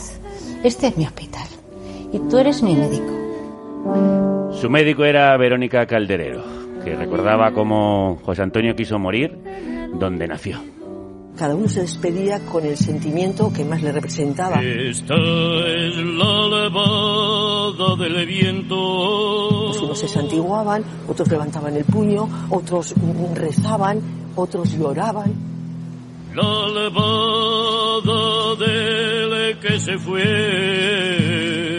este es mi hospital y tú eres mi médico. Su médico era Verónica Calderero, que recordaba cómo José Antonio quiso morir donde nació. Cada uno se despedía con el sentimiento que más le representaba. Esta es la levada del viento. Pues unos se santiguaban, otros levantaban el puño, otros rezaban, otros lloraban. La levada del que se fue.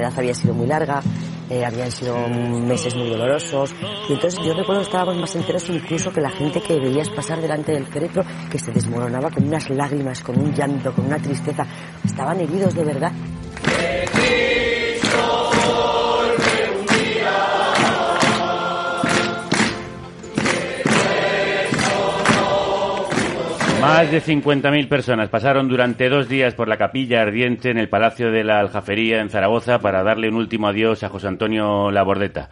La enfermedad había sido muy larga, eh, habían sido meses muy dolorosos. Y entonces yo recuerdo que estábamos más enteros incluso que la gente que veías pasar delante del féretro, que se desmoronaba con unas lágrimas, con un llanto, con una tristeza. Estaban heridos de verdad. Más de 50.000 personas pasaron durante dos días por la capilla ardiente en el Palacio de la Aljafería en Zaragoza para darle un último adiós a José Antonio Labordeta.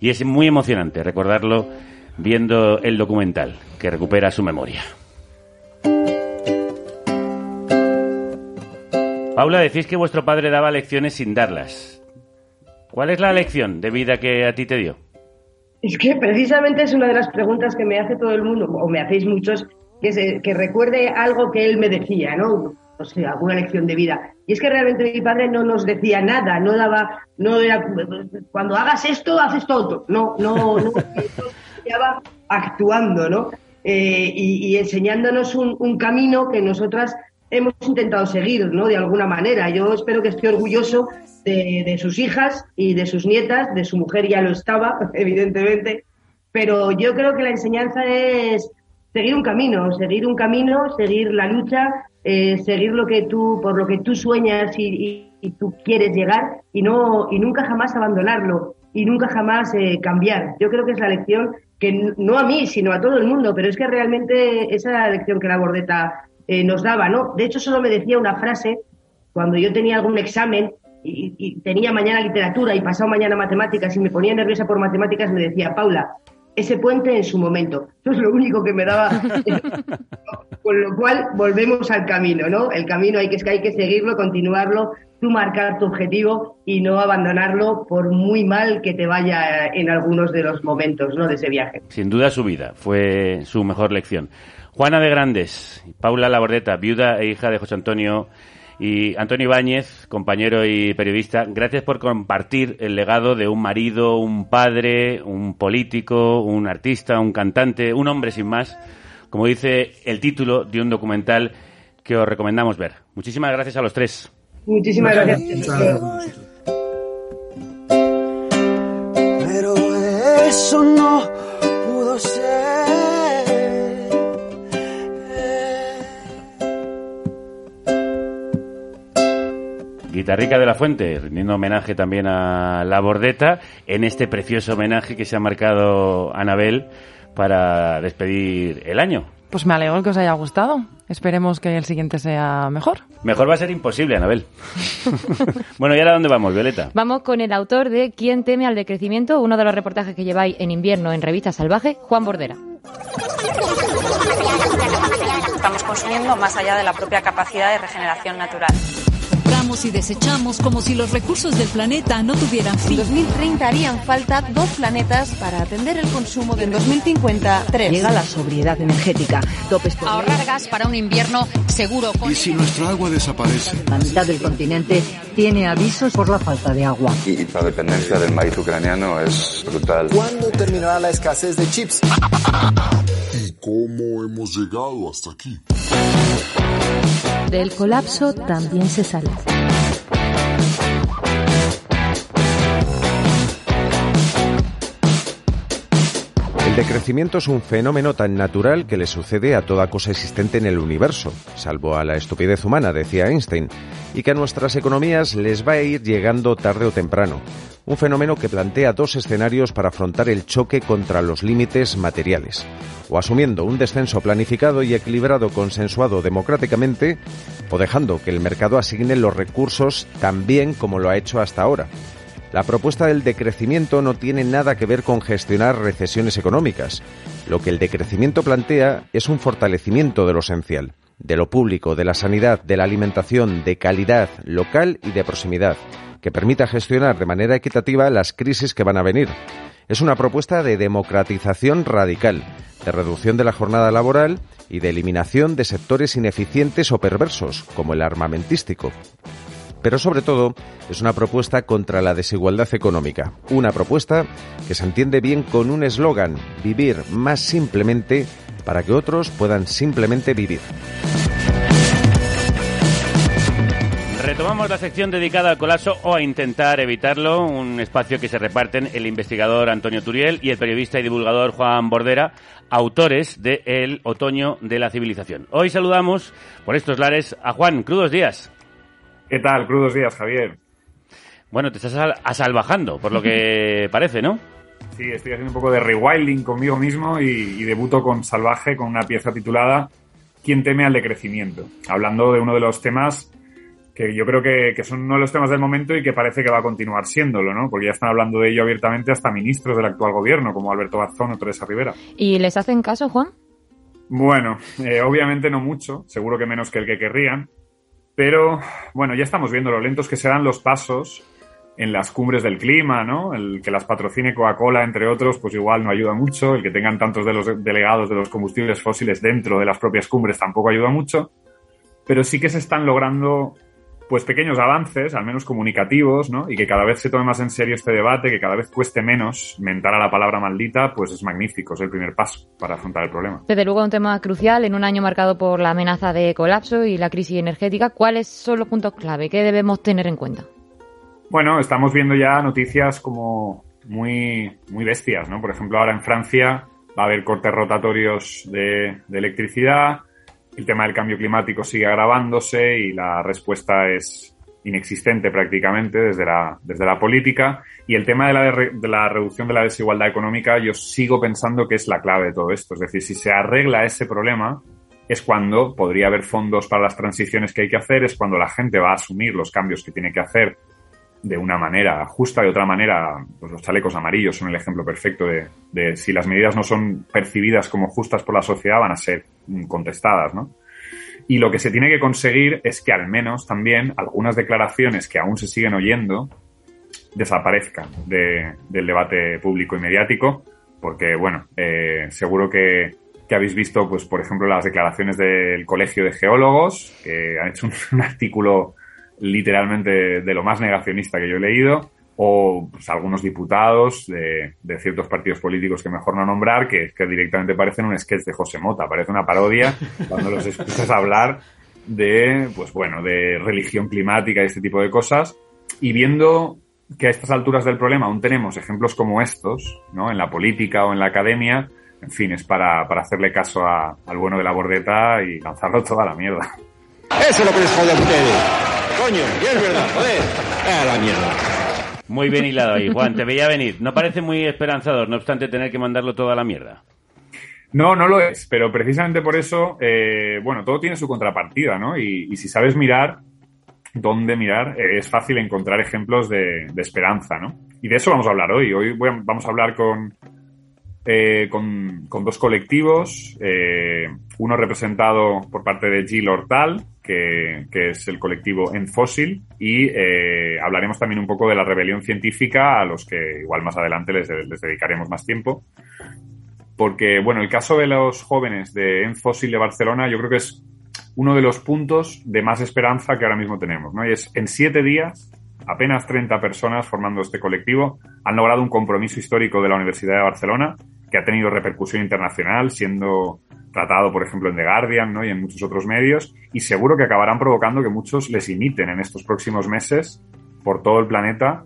Y es muy emocionante recordarlo viendo el documental que recupera su memoria. Paula, decís que vuestro padre daba lecciones sin darlas. ¿Cuál es la lección de vida que a ti te dio? Es que precisamente es una de las preguntas que me hace todo el mundo, o me hacéis muchos, que, recuerde algo que él me decía, ¿no? O sea, alguna lección de vida. Y es que realmente mi padre no nos decía nada, no daba, no era, cuando hagas esto, haces todo. No, no, no, estaba actuando, ¿no? Eh, y, enseñándonos un, camino que nosotras hemos intentado seguir, ¿no? De alguna manera. Yo espero que esté orgulloso de sus hijas y de sus nietas, de su mujer ya lo estaba, <laughs> evidentemente, pero yo creo que la enseñanza es seguir un camino, seguir un camino, seguir la lucha, eh, seguir lo que tú, por lo que tú sueñas y, tú quieres llegar y no y nunca jamás abandonarlo y nunca jamás eh, cambiar. Yo creo que es la lección que no a mí, sino a todo el mundo, pero es que realmente esa era la lección que la gordeta eh, nos daba, ¿no? De hecho, solo me decía una frase cuando yo tenía algún examen y, y tenía mañana literatura y pasado mañana matemáticas y me ponía nerviosa por matemáticas, me decía, Paula, ese puente en su momento. Eso es lo único que me daba. <laughs> Con lo cual, volvemos al camino, ¿no? El camino hay que, hay que seguirlo, continuarlo, tú marcar tu objetivo y no abandonarlo por muy mal que te vaya en algunos de los momentos, ¿no? De ese viaje. Sin duda su vida fue su mejor lección. Juana de Grandes, Paula Labordeta, viuda e hija de José Antonio y Antonio Ibáñez, compañero y periodista, gracias por compartir el legado de un marido, un padre, un político, un artista, un cantante, un hombre sin más, como dice el título de un documental que os recomendamos ver. Muchísimas gracias a los tres. Muchísimas gracias. Pero eso no Guitarrica de la Fuente, rindiendo homenaje también a La Bordeta en este precioso homenaje que se ha marcado Anabel para despedir el año. Pues me alegro que os haya gustado. Esperemos que el siguiente sea mejor. Mejor va a ser imposible, Anabel. <laughs> bueno, ¿y ahora dónde vamos, Violeta? Vamos con el autor de ¿Quién teme al decrecimiento? Uno de los reportajes que lleváis en invierno en Revista Salvaje, Juan Bordera. Estamos consumiendo más allá de la propia capacidad de regeneración natural. Compramos y desechamos como si los recursos del planeta no tuvieran fin. En 2030 harían falta dos planetas para atender el consumo de en 2050 tres. Llega la sobriedad energética. Topes Ahorrar gas para un invierno seguro. ¿Y si nuestra agua desaparece? La mitad del continente tiene avisos por la falta de agua. Y la dependencia del maíz ucraniano es brutal. ¿Cuándo terminará la escasez de chips? ¿Y cómo hemos llegado hasta aquí? Del colapso también se sale. El decrecimiento es un fenómeno tan natural que le sucede a toda cosa existente en el universo, salvo a la estupidez humana, decía Einstein, y que a nuestras economías les va a ir llegando tarde o temprano. Un fenómeno que plantea dos escenarios para afrontar el choque contra los límites materiales. O asumiendo un descenso planificado y equilibrado consensuado democráticamente, o dejando que el mercado asigne los recursos tan bien como lo ha hecho hasta ahora. La propuesta del decrecimiento no tiene nada que ver con gestionar recesiones económicas. Lo que el decrecimiento plantea es un fortalecimiento de lo esencial, de lo público, de la sanidad, de la alimentación, de calidad local y de proximidad, que permita gestionar de manera equitativa las crisis que van a venir. Es una propuesta de democratización radical, de reducción de la jornada laboral y de eliminación de sectores ineficientes o perversos, como el armamentístico pero sobre todo es una propuesta contra la desigualdad económica. Una propuesta que se entiende bien con un eslogan, vivir más simplemente para que otros puedan simplemente vivir. Retomamos la sección dedicada al colapso o a intentar evitarlo, un espacio que se reparten el investigador Antonio Turiel y el periodista y divulgador Juan Bordera, autores de El Otoño de la Civilización. Hoy saludamos por estos lares a Juan. Crudos días. ¿Qué tal? Crudos días, Javier. Bueno, te estás asalvajando, por lo que <laughs> parece, ¿no? Sí, estoy haciendo un poco de rewilding conmigo mismo y, debuto con Salvaje con una pieza titulada ¿Quién teme al decrecimiento? Hablando de uno de los temas que yo creo que, que, son uno de los temas del momento y que parece que va a continuar siéndolo, ¿no? Porque ya están hablando de ello abiertamente hasta ministros del actual gobierno, como Alberto Barzón o Teresa Rivera. ¿Y les hacen caso, Juan? Bueno, eh, obviamente no mucho, seguro que menos que el que querrían, pero bueno, ya estamos viendo lo lentos que serán los pasos en las cumbres del clima, ¿no? El que las patrocine Coca-Cola, entre otros, pues igual no ayuda mucho. El que tengan tantos de los delegados de los combustibles fósiles dentro de las propias cumbres tampoco ayuda mucho. Pero sí que se están logrando pues pequeños avances, al menos comunicativos, ¿no? Y que cada vez se tome más en serio este debate, que cada vez cueste menos mentar a la palabra maldita, pues es magnífico, es el primer paso para afrontar el problema. Desde luego un tema crucial en un año marcado por la amenaza de colapso y la crisis energética. ¿Cuáles son los puntos clave? ¿Qué debemos tener en cuenta? Bueno, estamos viendo ya noticias como muy, muy bestias, ¿no? Por ejemplo, ahora en Francia va a haber cortes rotatorios de, de electricidad, el tema del cambio climático sigue agravándose y la respuesta es inexistente prácticamente desde la, desde la política. Y el tema de la, de la reducción de la desigualdad económica, yo sigo pensando que es la clave de todo esto. Es decir, si se arregla ese problema, es cuando podría haber fondos para las transiciones que hay que hacer, es cuando la gente va a asumir los cambios que tiene que hacer de una manera justa, de otra manera, pues los chalecos amarillos son el ejemplo perfecto de, de, si las medidas no son percibidas como justas por la sociedad, van a ser contestadas, ¿no? Y lo que se tiene que conseguir es que al menos también algunas declaraciones que aún se siguen oyendo desaparezcan de, del debate público y mediático, porque, bueno, eh, seguro que, que, habéis visto, pues, por ejemplo, las declaraciones del Colegio de Geólogos, que han hecho un, <laughs> un artículo literalmente de lo más negacionista que yo he leído, o pues, algunos diputados de, de, ciertos partidos políticos que mejor no nombrar, que, que directamente parecen un sketch de José Mota, parece una parodia <laughs> cuando los escuchas hablar de, pues bueno, de religión climática y este tipo de cosas, y viendo que a estas alturas del problema aún tenemos ejemplos como estos, ¿no? En la política o en la academia, en fin, es para, para hacerle caso a, al bueno de la bordeta y lanzarlo toda la mierda. Eso es lo que les jode a ustedes. Coño, y es verdad, joder. A la mierda. Muy bien hilado ahí, Juan, te veía venir. No parece muy esperanzador, no obstante tener que mandarlo todo a la mierda. No, no lo es, pero precisamente por eso, eh, bueno, todo tiene su contrapartida, ¿no? Y, y si sabes mirar dónde mirar, eh, es fácil encontrar ejemplos de, de, esperanza, ¿no? Y de eso vamos a hablar hoy. Hoy voy a, vamos a hablar con, eh, con, dos colectivos, eh, uno representado por parte de Gil Hortal, que, es el colectivo En Fósil, y eh, hablaremos también un poco de la rebelión científica, a los que igual más adelante les, les dedicaremos más tiempo. Porque, bueno, el caso de los jóvenes de En Fósil de Barcelona, yo creo que es uno de los puntos de más esperanza que ahora mismo tenemos, ¿no? Y es en siete días apenas 30 personas formando este colectivo han logrado un compromiso histórico de la Universidad de Barcelona que ha tenido repercusión internacional, siendo tratado, por ejemplo, en The Guardian ¿no? y en muchos otros medios, y seguro que acabarán provocando que muchos les imiten en estos próximos meses por todo el planeta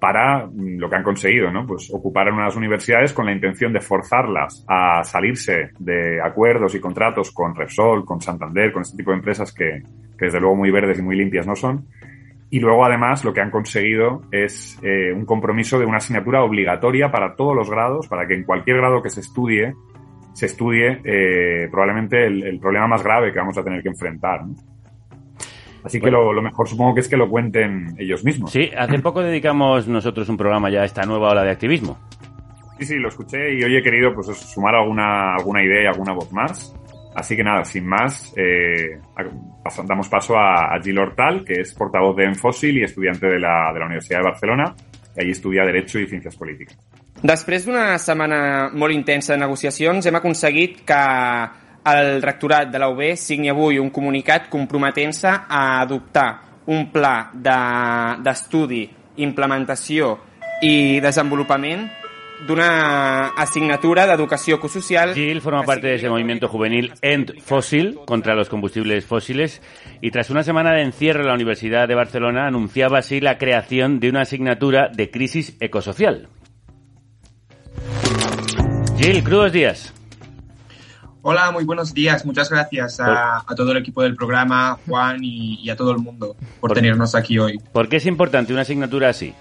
para mm, lo que han conseguido, ¿no? Pues ocupar en unas universidades con la intención de forzarlas a salirse de acuerdos y contratos con Repsol, con Santander, con este tipo de empresas que, que desde luego muy verdes y muy limpias no son. Y luego, además, lo que han conseguido es eh, un compromiso de una asignatura obligatoria para todos los grados, para que en cualquier grado que se estudie, se estudie eh, probablemente el, el problema más grave que vamos a tener que enfrentar. ¿no? Así que lo, lo mejor supongo que es que lo cuenten ellos mismos. Sí, hace poco dedicamos nosotros un programa ya a esta nueva ola de activismo. Sí, sí, lo escuché y hoy he querido pues sumar alguna, alguna idea y alguna voz más. Así que nada, sin más, eh, damos paso a, a Gil Hortal, que es portavoz de Enfósil y estudiante de la, de la Universidad de Barcelona, allí estudia Derecho y Ciencias Políticas. Després d'una setmana molt intensa de negociacions, hem aconseguit que el rectorat de la UB signi avui un comunicat comprometent-se a adoptar un pla de- d'estudi, implementació i desenvolupament d'una assignatura d'educació ecosocial... Gil forma parte de ese movimiento juvenil End Fossil contra los combustibles fósiles y tras una semana de encierro en la Universidad de Barcelona anunciaba así la creación de una asignatura de crisis ecosocial. Gil, crudos días. Hola, muy buenos días. Muchas gracias a, a todo el equipo del programa, Juan y, y a todo el mundo por tenernos aquí hoy. ¿Por qué es importante una asignatura así?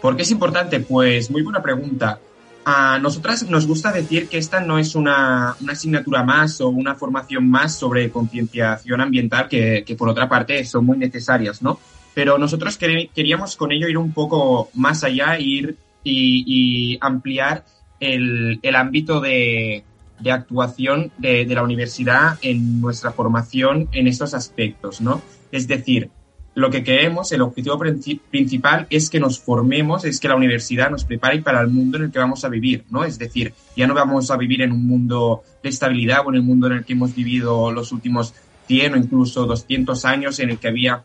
¿Por qué es importante? Pues muy buena pregunta. A nosotras nos gusta decir que esta no es una, asignatura más o una formación más sobre concienciación ambiental que, que, por otra parte son muy necesarias, ¿no? Pero nosotros quer- queríamos con ello ir un poco más allá, ir y, y ampliar el, el ámbito de, de actuación de, de la universidad en nuestra formación en estos aspectos, ¿no? Es decir, lo que queremos, el objetivo princi- principal es que nos formemos, es que la universidad nos prepare para el mundo en el que vamos a vivir, ¿no? Es decir, ya no vamos a vivir en un mundo de estabilidad o en el mundo en el que hemos vivido los últimos 100 o incluso 200 años en el que había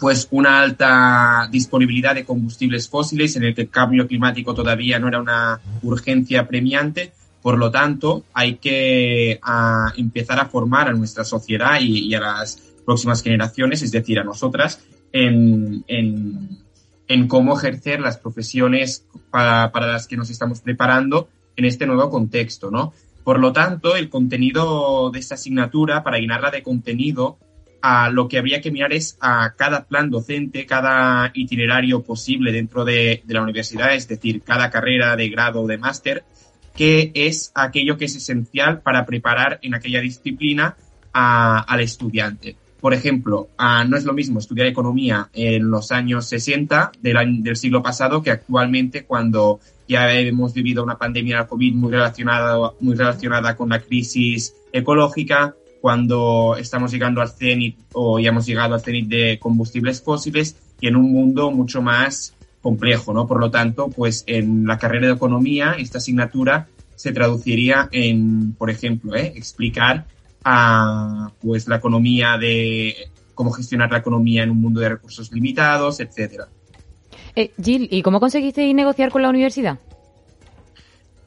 pues una alta disponibilidad de combustibles fósiles en el que el cambio climático todavía no era una urgencia premiante. Por lo tanto, hay que ah, empezar a formar a nuestra sociedad y, y a las próximas generaciones, es decir, a nosotras, en, en, cómo ejercer las profesiones para, para las que nos estamos preparando en este nuevo contexto, ¿no? Por lo tanto, el contenido de esta asignatura, para llenarla de contenido, a lo que habría que mirar es a cada plan docente, cada itinerario posible dentro de, de la universidad, es decir, cada carrera de grado o de máster, que es aquello que es esencial para preparar en aquella disciplina a- al estudiante. Por ejemplo, ah, no es lo mismo estudiar economía en los años 60 del, del siglo pasado que actualmente cuando ya hemos vivido una pandemia del COVID muy relacionada, muy relacionada con la crisis ecológica, cuando estamos llegando al cenit o ya hemos llegado al cenit de combustibles fósiles y en un mundo mucho más complejo, ¿no? Por lo tanto, pues en la carrera de economía, esta asignatura se traduciría en, por ejemplo, ¿eh? explicar a, pues la economía de cómo gestionar la economía en un mundo de recursos limitados, etcétera. Eh, Gil, ¿y cómo conseguisteis negociar con la universidad?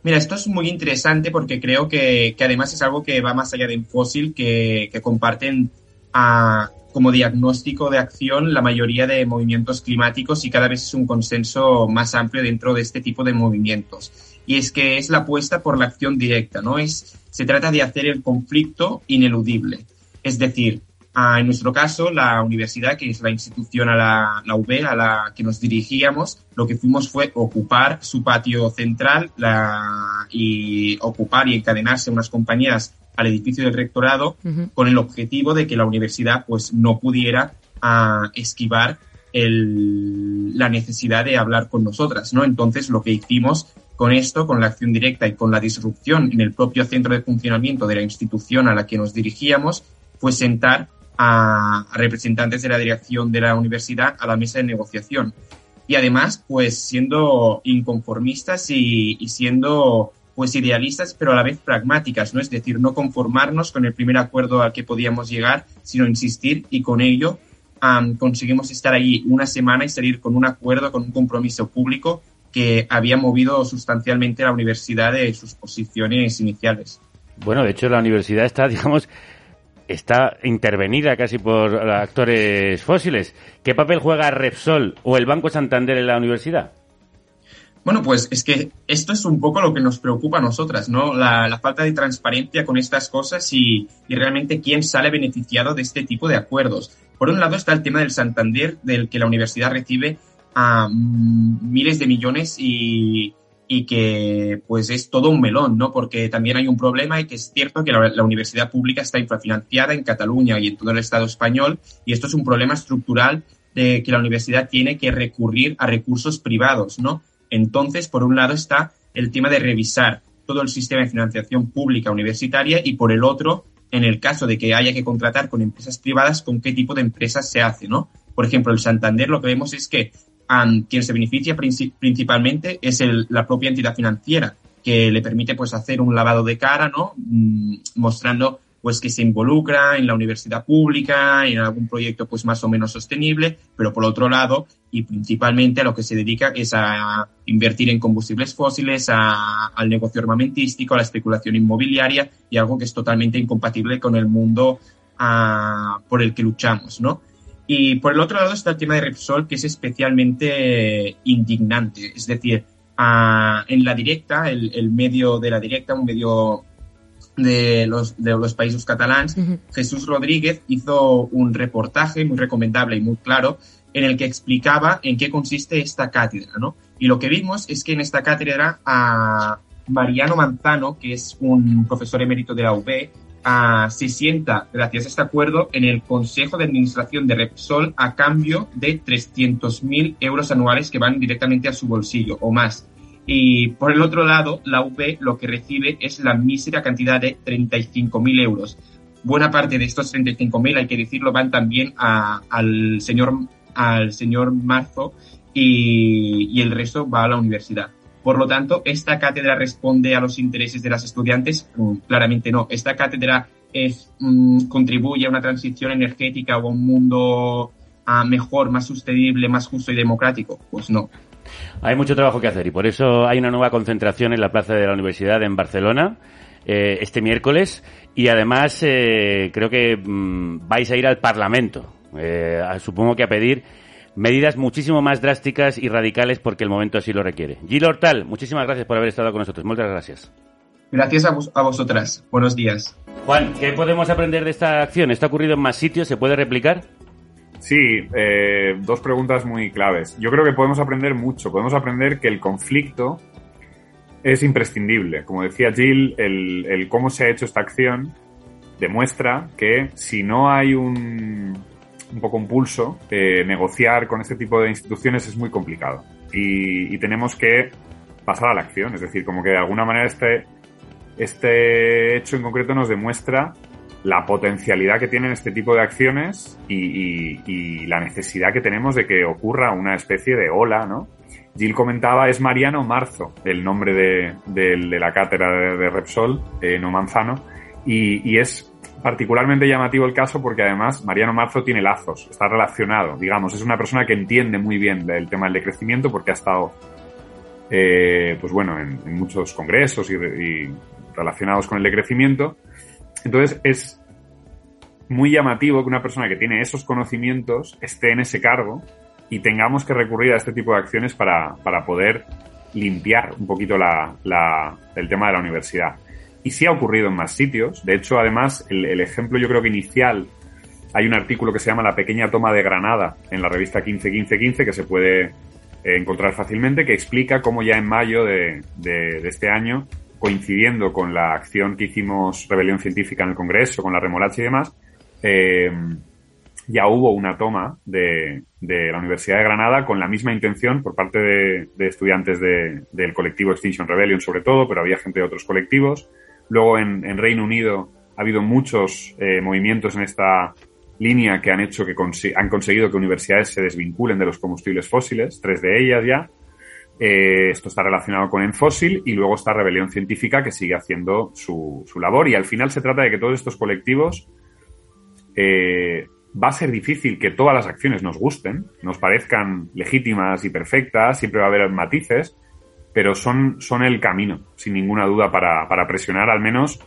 Mira, esto es muy interesante porque creo que, que además es algo que va más allá de Infósil, que, que comparten a, como diagnóstico de acción la mayoría de movimientos climáticos y cada vez es un consenso más amplio dentro de este tipo de movimientos. Y es que es la apuesta por la acción directa, ¿no? Es, se trata de hacer el conflicto ineludible. Es decir, ah, en nuestro caso, la universidad, que es la institución a la, la UB a la que nos dirigíamos, lo que fuimos fue ocupar su patio central la, y ocupar y encadenarse unas compañeras al edificio del rectorado con el objetivo de que la universidad pues no pudiera ah, esquivar el- la necesidad de hablar con nosotras, ¿no? Entonces lo que hicimos con esto, con la acción directa y con la disrupción en el propio centro de funcionamiento de la institución a la que nos dirigíamos, fue sentar a, representantes de la dirección de la universidad a la mesa de negociación. Y además, pues siendo inconformistas y, siendo pues idealistas, pero a la vez pragmáticas, ¿no? Es decir, no conformarnos con el primer acuerdo al que podíamos llegar, sino insistir y con ello conseguimos estar allí una semana y salir con un acuerdo, con un compromiso público que había movido sustancialmente la universidad de sus posiciones iniciales. Bueno, de hecho la universidad está, <laughs> digamos, está intervenida casi por actores fósiles. ¿Qué papel juega Repsol o el Banco Santander en la universidad? Bueno, pues es que esto es un poco lo que nos preocupa a nosotras, ¿no? La, falta de transparencia con estas cosas y, realmente quién sale beneficiado de este tipo de acuerdos. Por un lado está el tema del Santander, del que la universidad recibe a miles de millones y, y que pues es todo un melón, ¿no? Porque también hay un problema y que es cierto que la, universidad pública está infrafinanciada en Cataluña y en todo el Estado español y esto es un problema estructural de que la universidad tiene que recurrir a recursos privados, ¿no? Entonces, por un lado está el tema de revisar todo el sistema de financiación pública universitaria y por el otro, en el caso de que haya que contratar con empresas privadas, con qué tipo de empresas se hace, ¿no? Por ejemplo, el Santander lo que vemos es que quien se beneficia principalmente es la propia entidad financiera, que le permite pues hacer un lavado de cara, ¿no? Mm, mostrando pues que se involucra en la universidad pública, en algún proyecto pues más o menos sostenible, pero por otro lado, y principalmente a lo que se dedica es a invertir en combustibles fósiles, al negocio armamentístico, a la especulación inmobiliaria y algo que es totalmente incompatible con el mundo ah, por el que luchamos, ¿no? Y por el otro lado está el tema de Repsol, que es especialmente indignante. Es decir, en la directa, el, medio de la directa, un medio de los, de los países catalans, Jesús Rodríguez hizo un reportaje muy recomendable y muy claro en el que explicaba en qué consiste esta cátedra, ¿no? Y lo que vimos es que en esta cátedra a Mariano Manzano, que es un profesor emérito de la UB, se sienta, gracias a este acuerdo, en el Consejo de Administración de Repsol a cambio de 300.000 euros anuales que van directamente a su bolsillo o más. Y por el otro lado, la UP lo que recibe es la mísera cantidad de 35.000 euros. Buena parte de estos 35.000, hay que decirlo, van también al, señor, al señor Marzo y el resto va a la universidad. Por lo tanto, ¿esta cátedra responde a los intereses de las estudiantes? Mm, claramente no. ¿Esta cátedra mm, contribuye a una transición energética o a un mundo ah, mejor, más sostenible, más justo y democrático? Pues no. Hay mucho trabajo que hacer y por eso hay una nueva concentración en la Plaza de la Universidad en Barcelona eh, este miércoles y además eh, creo que mm, vais a ir al Parlamento, eh, supongo que a pedir medidas muchísimo más drásticas y radicales porque el momento así lo requiere. Gil Hortal, muchísimas gracias por haber estado con nosotros. Muchas gracias. Gracias a, vosotras. Buenos días. Juan, ¿qué podemos aprender de esta acción? ¿Está ocurrido en más sitios? ¿Se puede replicar? Sí, eh, dos preguntas muy claves. Yo creo que podemos aprender mucho. Podemos aprender que el conflicto es imprescindible. Como decía Jill, el cómo se ha hecho esta acción demuestra que si no hay un, un poco un pulso, eh, negociar con este tipo de instituciones es muy complicado. Y, tenemos que pasar a la acción. Es decir, como que de alguna manera este, este hecho en concreto nos demuestra la potencialidad que tienen este tipo de acciones y, la necesidad que tenemos de que ocurra una especie de ola, ¿no? Jill comentaba, es Mariano Marzo, el nombre de, la cátedra de, Repsol, eh, no Manzano, y, es particularmente llamativo el caso porque además Mariano Marzo tiene lazos, está relacionado, digamos, es una persona que entiende muy bien el tema del decrecimiento porque ha estado, eh, pues bueno, en, muchos congresos y, relacionados con el decrecimiento. Entonces es muy llamativo que una persona que tiene esos conocimientos esté en ese cargo y tengamos que recurrir a este tipo de acciones para, para poder limpiar un poquito la, el tema de la universidad y sí ha ocurrido en más sitios. De hecho, además, el, ejemplo yo creo que inicial, hay un artículo que se llama La pequeña toma de Granada en la revista 151515 que se puede eh, encontrar fácilmente, que explica cómo ya en mayo de, este año, coincidiendo con la acción que hicimos Rebelión Científica en el Congreso, con la remolacha y demás, eh, ya hubo una toma de, la Universidad de Granada con la misma intención por parte de, estudiantes del colectivo Extinction Rebellion sobre todo, pero había gente de otros colectivos, Luego en, Reino Unido ha habido muchos eh, movimientos en esta línea que han hecho que han conseguido que universidades se desvinculen de los combustibles fósiles, tres de ellas ya. Eh, esto está relacionado con Enfósil y luego está Rebelión Científica que sigue haciendo su, labor y al final se trata de que todos estos colectivos eh, va a ser difícil que todas las acciones nos gusten, nos parezcan legítimas y perfectas, siempre va a haber matices, pero son, son el camino, sin ninguna duda, para, para presionar al menos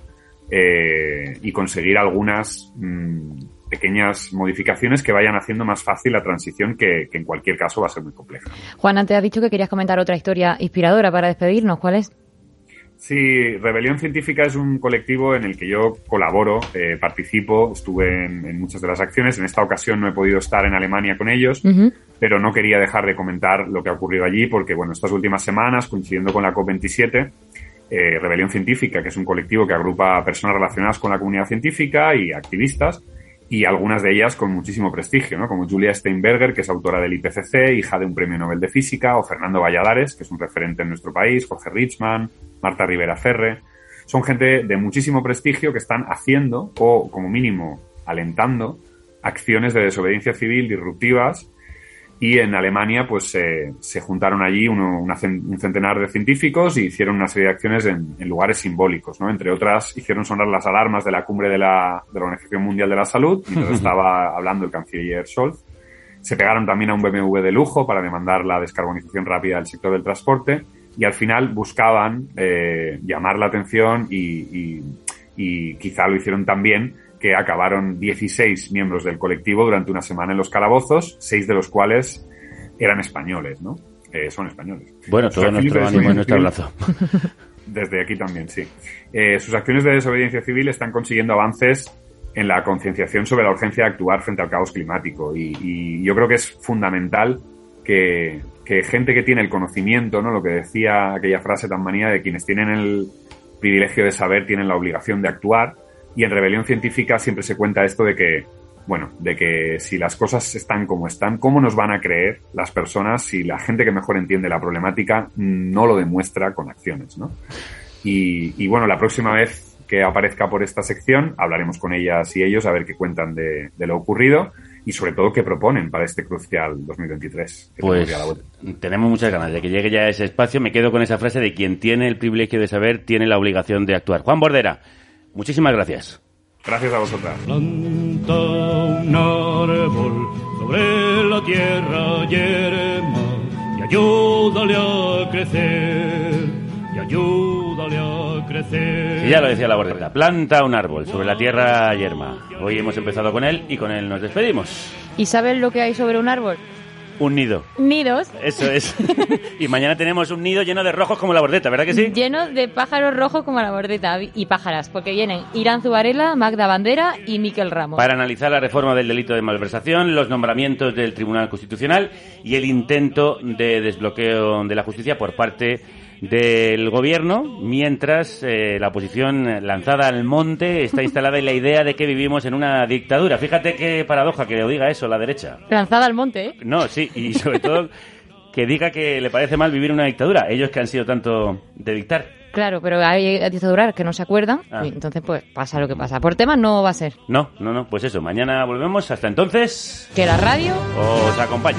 eh, y conseguir algunas mm, pequeñas modificaciones que vayan haciendo más fácil la transición que, en cualquier caso va a ser muy compleja. Juan, antes has dicho que querías comentar otra historia inspiradora para despedirnos. ¿Cuál es? Sí, Rebelión Científica es un colectivo en el que yo colaboro, eh, participo, estuve en, en, muchas de las acciones. En esta ocasión no he podido estar en Alemania con ellos, uh -huh. pero no quería dejar de comentar lo que ha ocurrido allí porque, bueno, estas últimas semanas, coincidiendo con la COP27, eh, Rebelión Científica, que es un colectivo que agrupa a personas relacionadas con la comunidad científica y activistas, y algunas de ellas con muchísimo prestigio, ¿no? Como Julia Steinberger, que es autora del IPCC, hija de un premio Nobel de Física, o Fernando Valladares, que es un referente en nuestro país, Jorge Richman, Marta Rivera Ferre. Son gente de muchísimo prestigio que están haciendo, o como mínimo alentando, acciones de desobediencia civil disruptivas y en Alemania pues eh, se juntaron allí uno, una, un centenar de científicos y hicieron una serie de acciones en, en, lugares simbólicos, ¿no? Entre otras, hicieron sonar las alarmas de la cumbre de la, de la Organización Mundial de la Salud, mientras <laughs> estaba hablando el canciller Scholz. Se pegaron también a un BMW de lujo para demandar la descarbonización rápida del sector del transporte y al final buscaban eh, llamar la atención y, y, y quizá lo hicieron también que acabaron 16 miembros del colectivo durante una semana en los calabozos, seis de los cuales eran españoles, ¿no? Eh, son españoles. Bueno, todo nuestro ánimo y nuestro abrazo. <laughs> Desde aquí también, sí. Eh, sus acciones de desobediencia civil están consiguiendo avances en la concienciación sobre la urgencia de actuar frente al caos climático y, y yo creo que es fundamental que, que, gente que tiene el conocimiento, ¿no? Lo que decía aquella frase tan manía de quienes tienen el privilegio de saber tienen la obligación de actuar y en Rebelión Científica siempre se cuenta esto de que, bueno, de que si las cosas están como están, ¿cómo nos van a creer las personas si la gente que mejor entiende la problemática no lo demuestra con acciones, ¿no? Y, bueno, la próxima vez que aparezca por esta sección, hablaremos con ellas y ellos a ver qué cuentan de, lo ocurrido y sobre todo qué proponen para este crucial 2023. Pues tenemos muchas ganas de que llegue ya ese espacio. Me quedo con esa frase de quien tiene el privilegio de saber tiene la obligación de actuar. Juan Bordera, Muchísimas gracias. Gracias a vosotras. Planta un árbol sobre la tierra yerma y ayúdale a crecer, y ayúdale a crecer. Sí, ya lo decía la bordeta. Planta un árbol sobre la tierra yerma. Hoy hemos empezado con él y con él nos despedimos. ¿Y sabes lo que hay sobre un árbol? Un nido. Nidos. Eso es. y mañana tenemos un nido lleno de rojos como la bordeta, ¿verdad que sí? Lleno de pájaros rojos como la bordeta y pájaras, porque vienen Irán Zubarela, Magda Bandera y Miquel Ramos. Para analizar la reforma del delito de malversación, los nombramientos del Tribunal Constitucional y el intento de desbloqueo de la justicia por parte del gobierno, mientras eh, la oposición lanzada al monte está instalada en la idea de que vivimos en una dictadura. Fíjate qué paradoja que lo diga eso la derecha. Lanzada al monte, ¿eh? No, sí, y sobre todo que diga que le parece mal vivir en una dictadura. Ellos que han sido tanto de dictar. Claro, pero hay dictaduras que no se acuerdan ah. y entonces pues pasa lo que pasa. Por temas no va a ser. No, no, no, pues eso. Mañana volvemos. Hasta entonces. Que la radio os acompañe.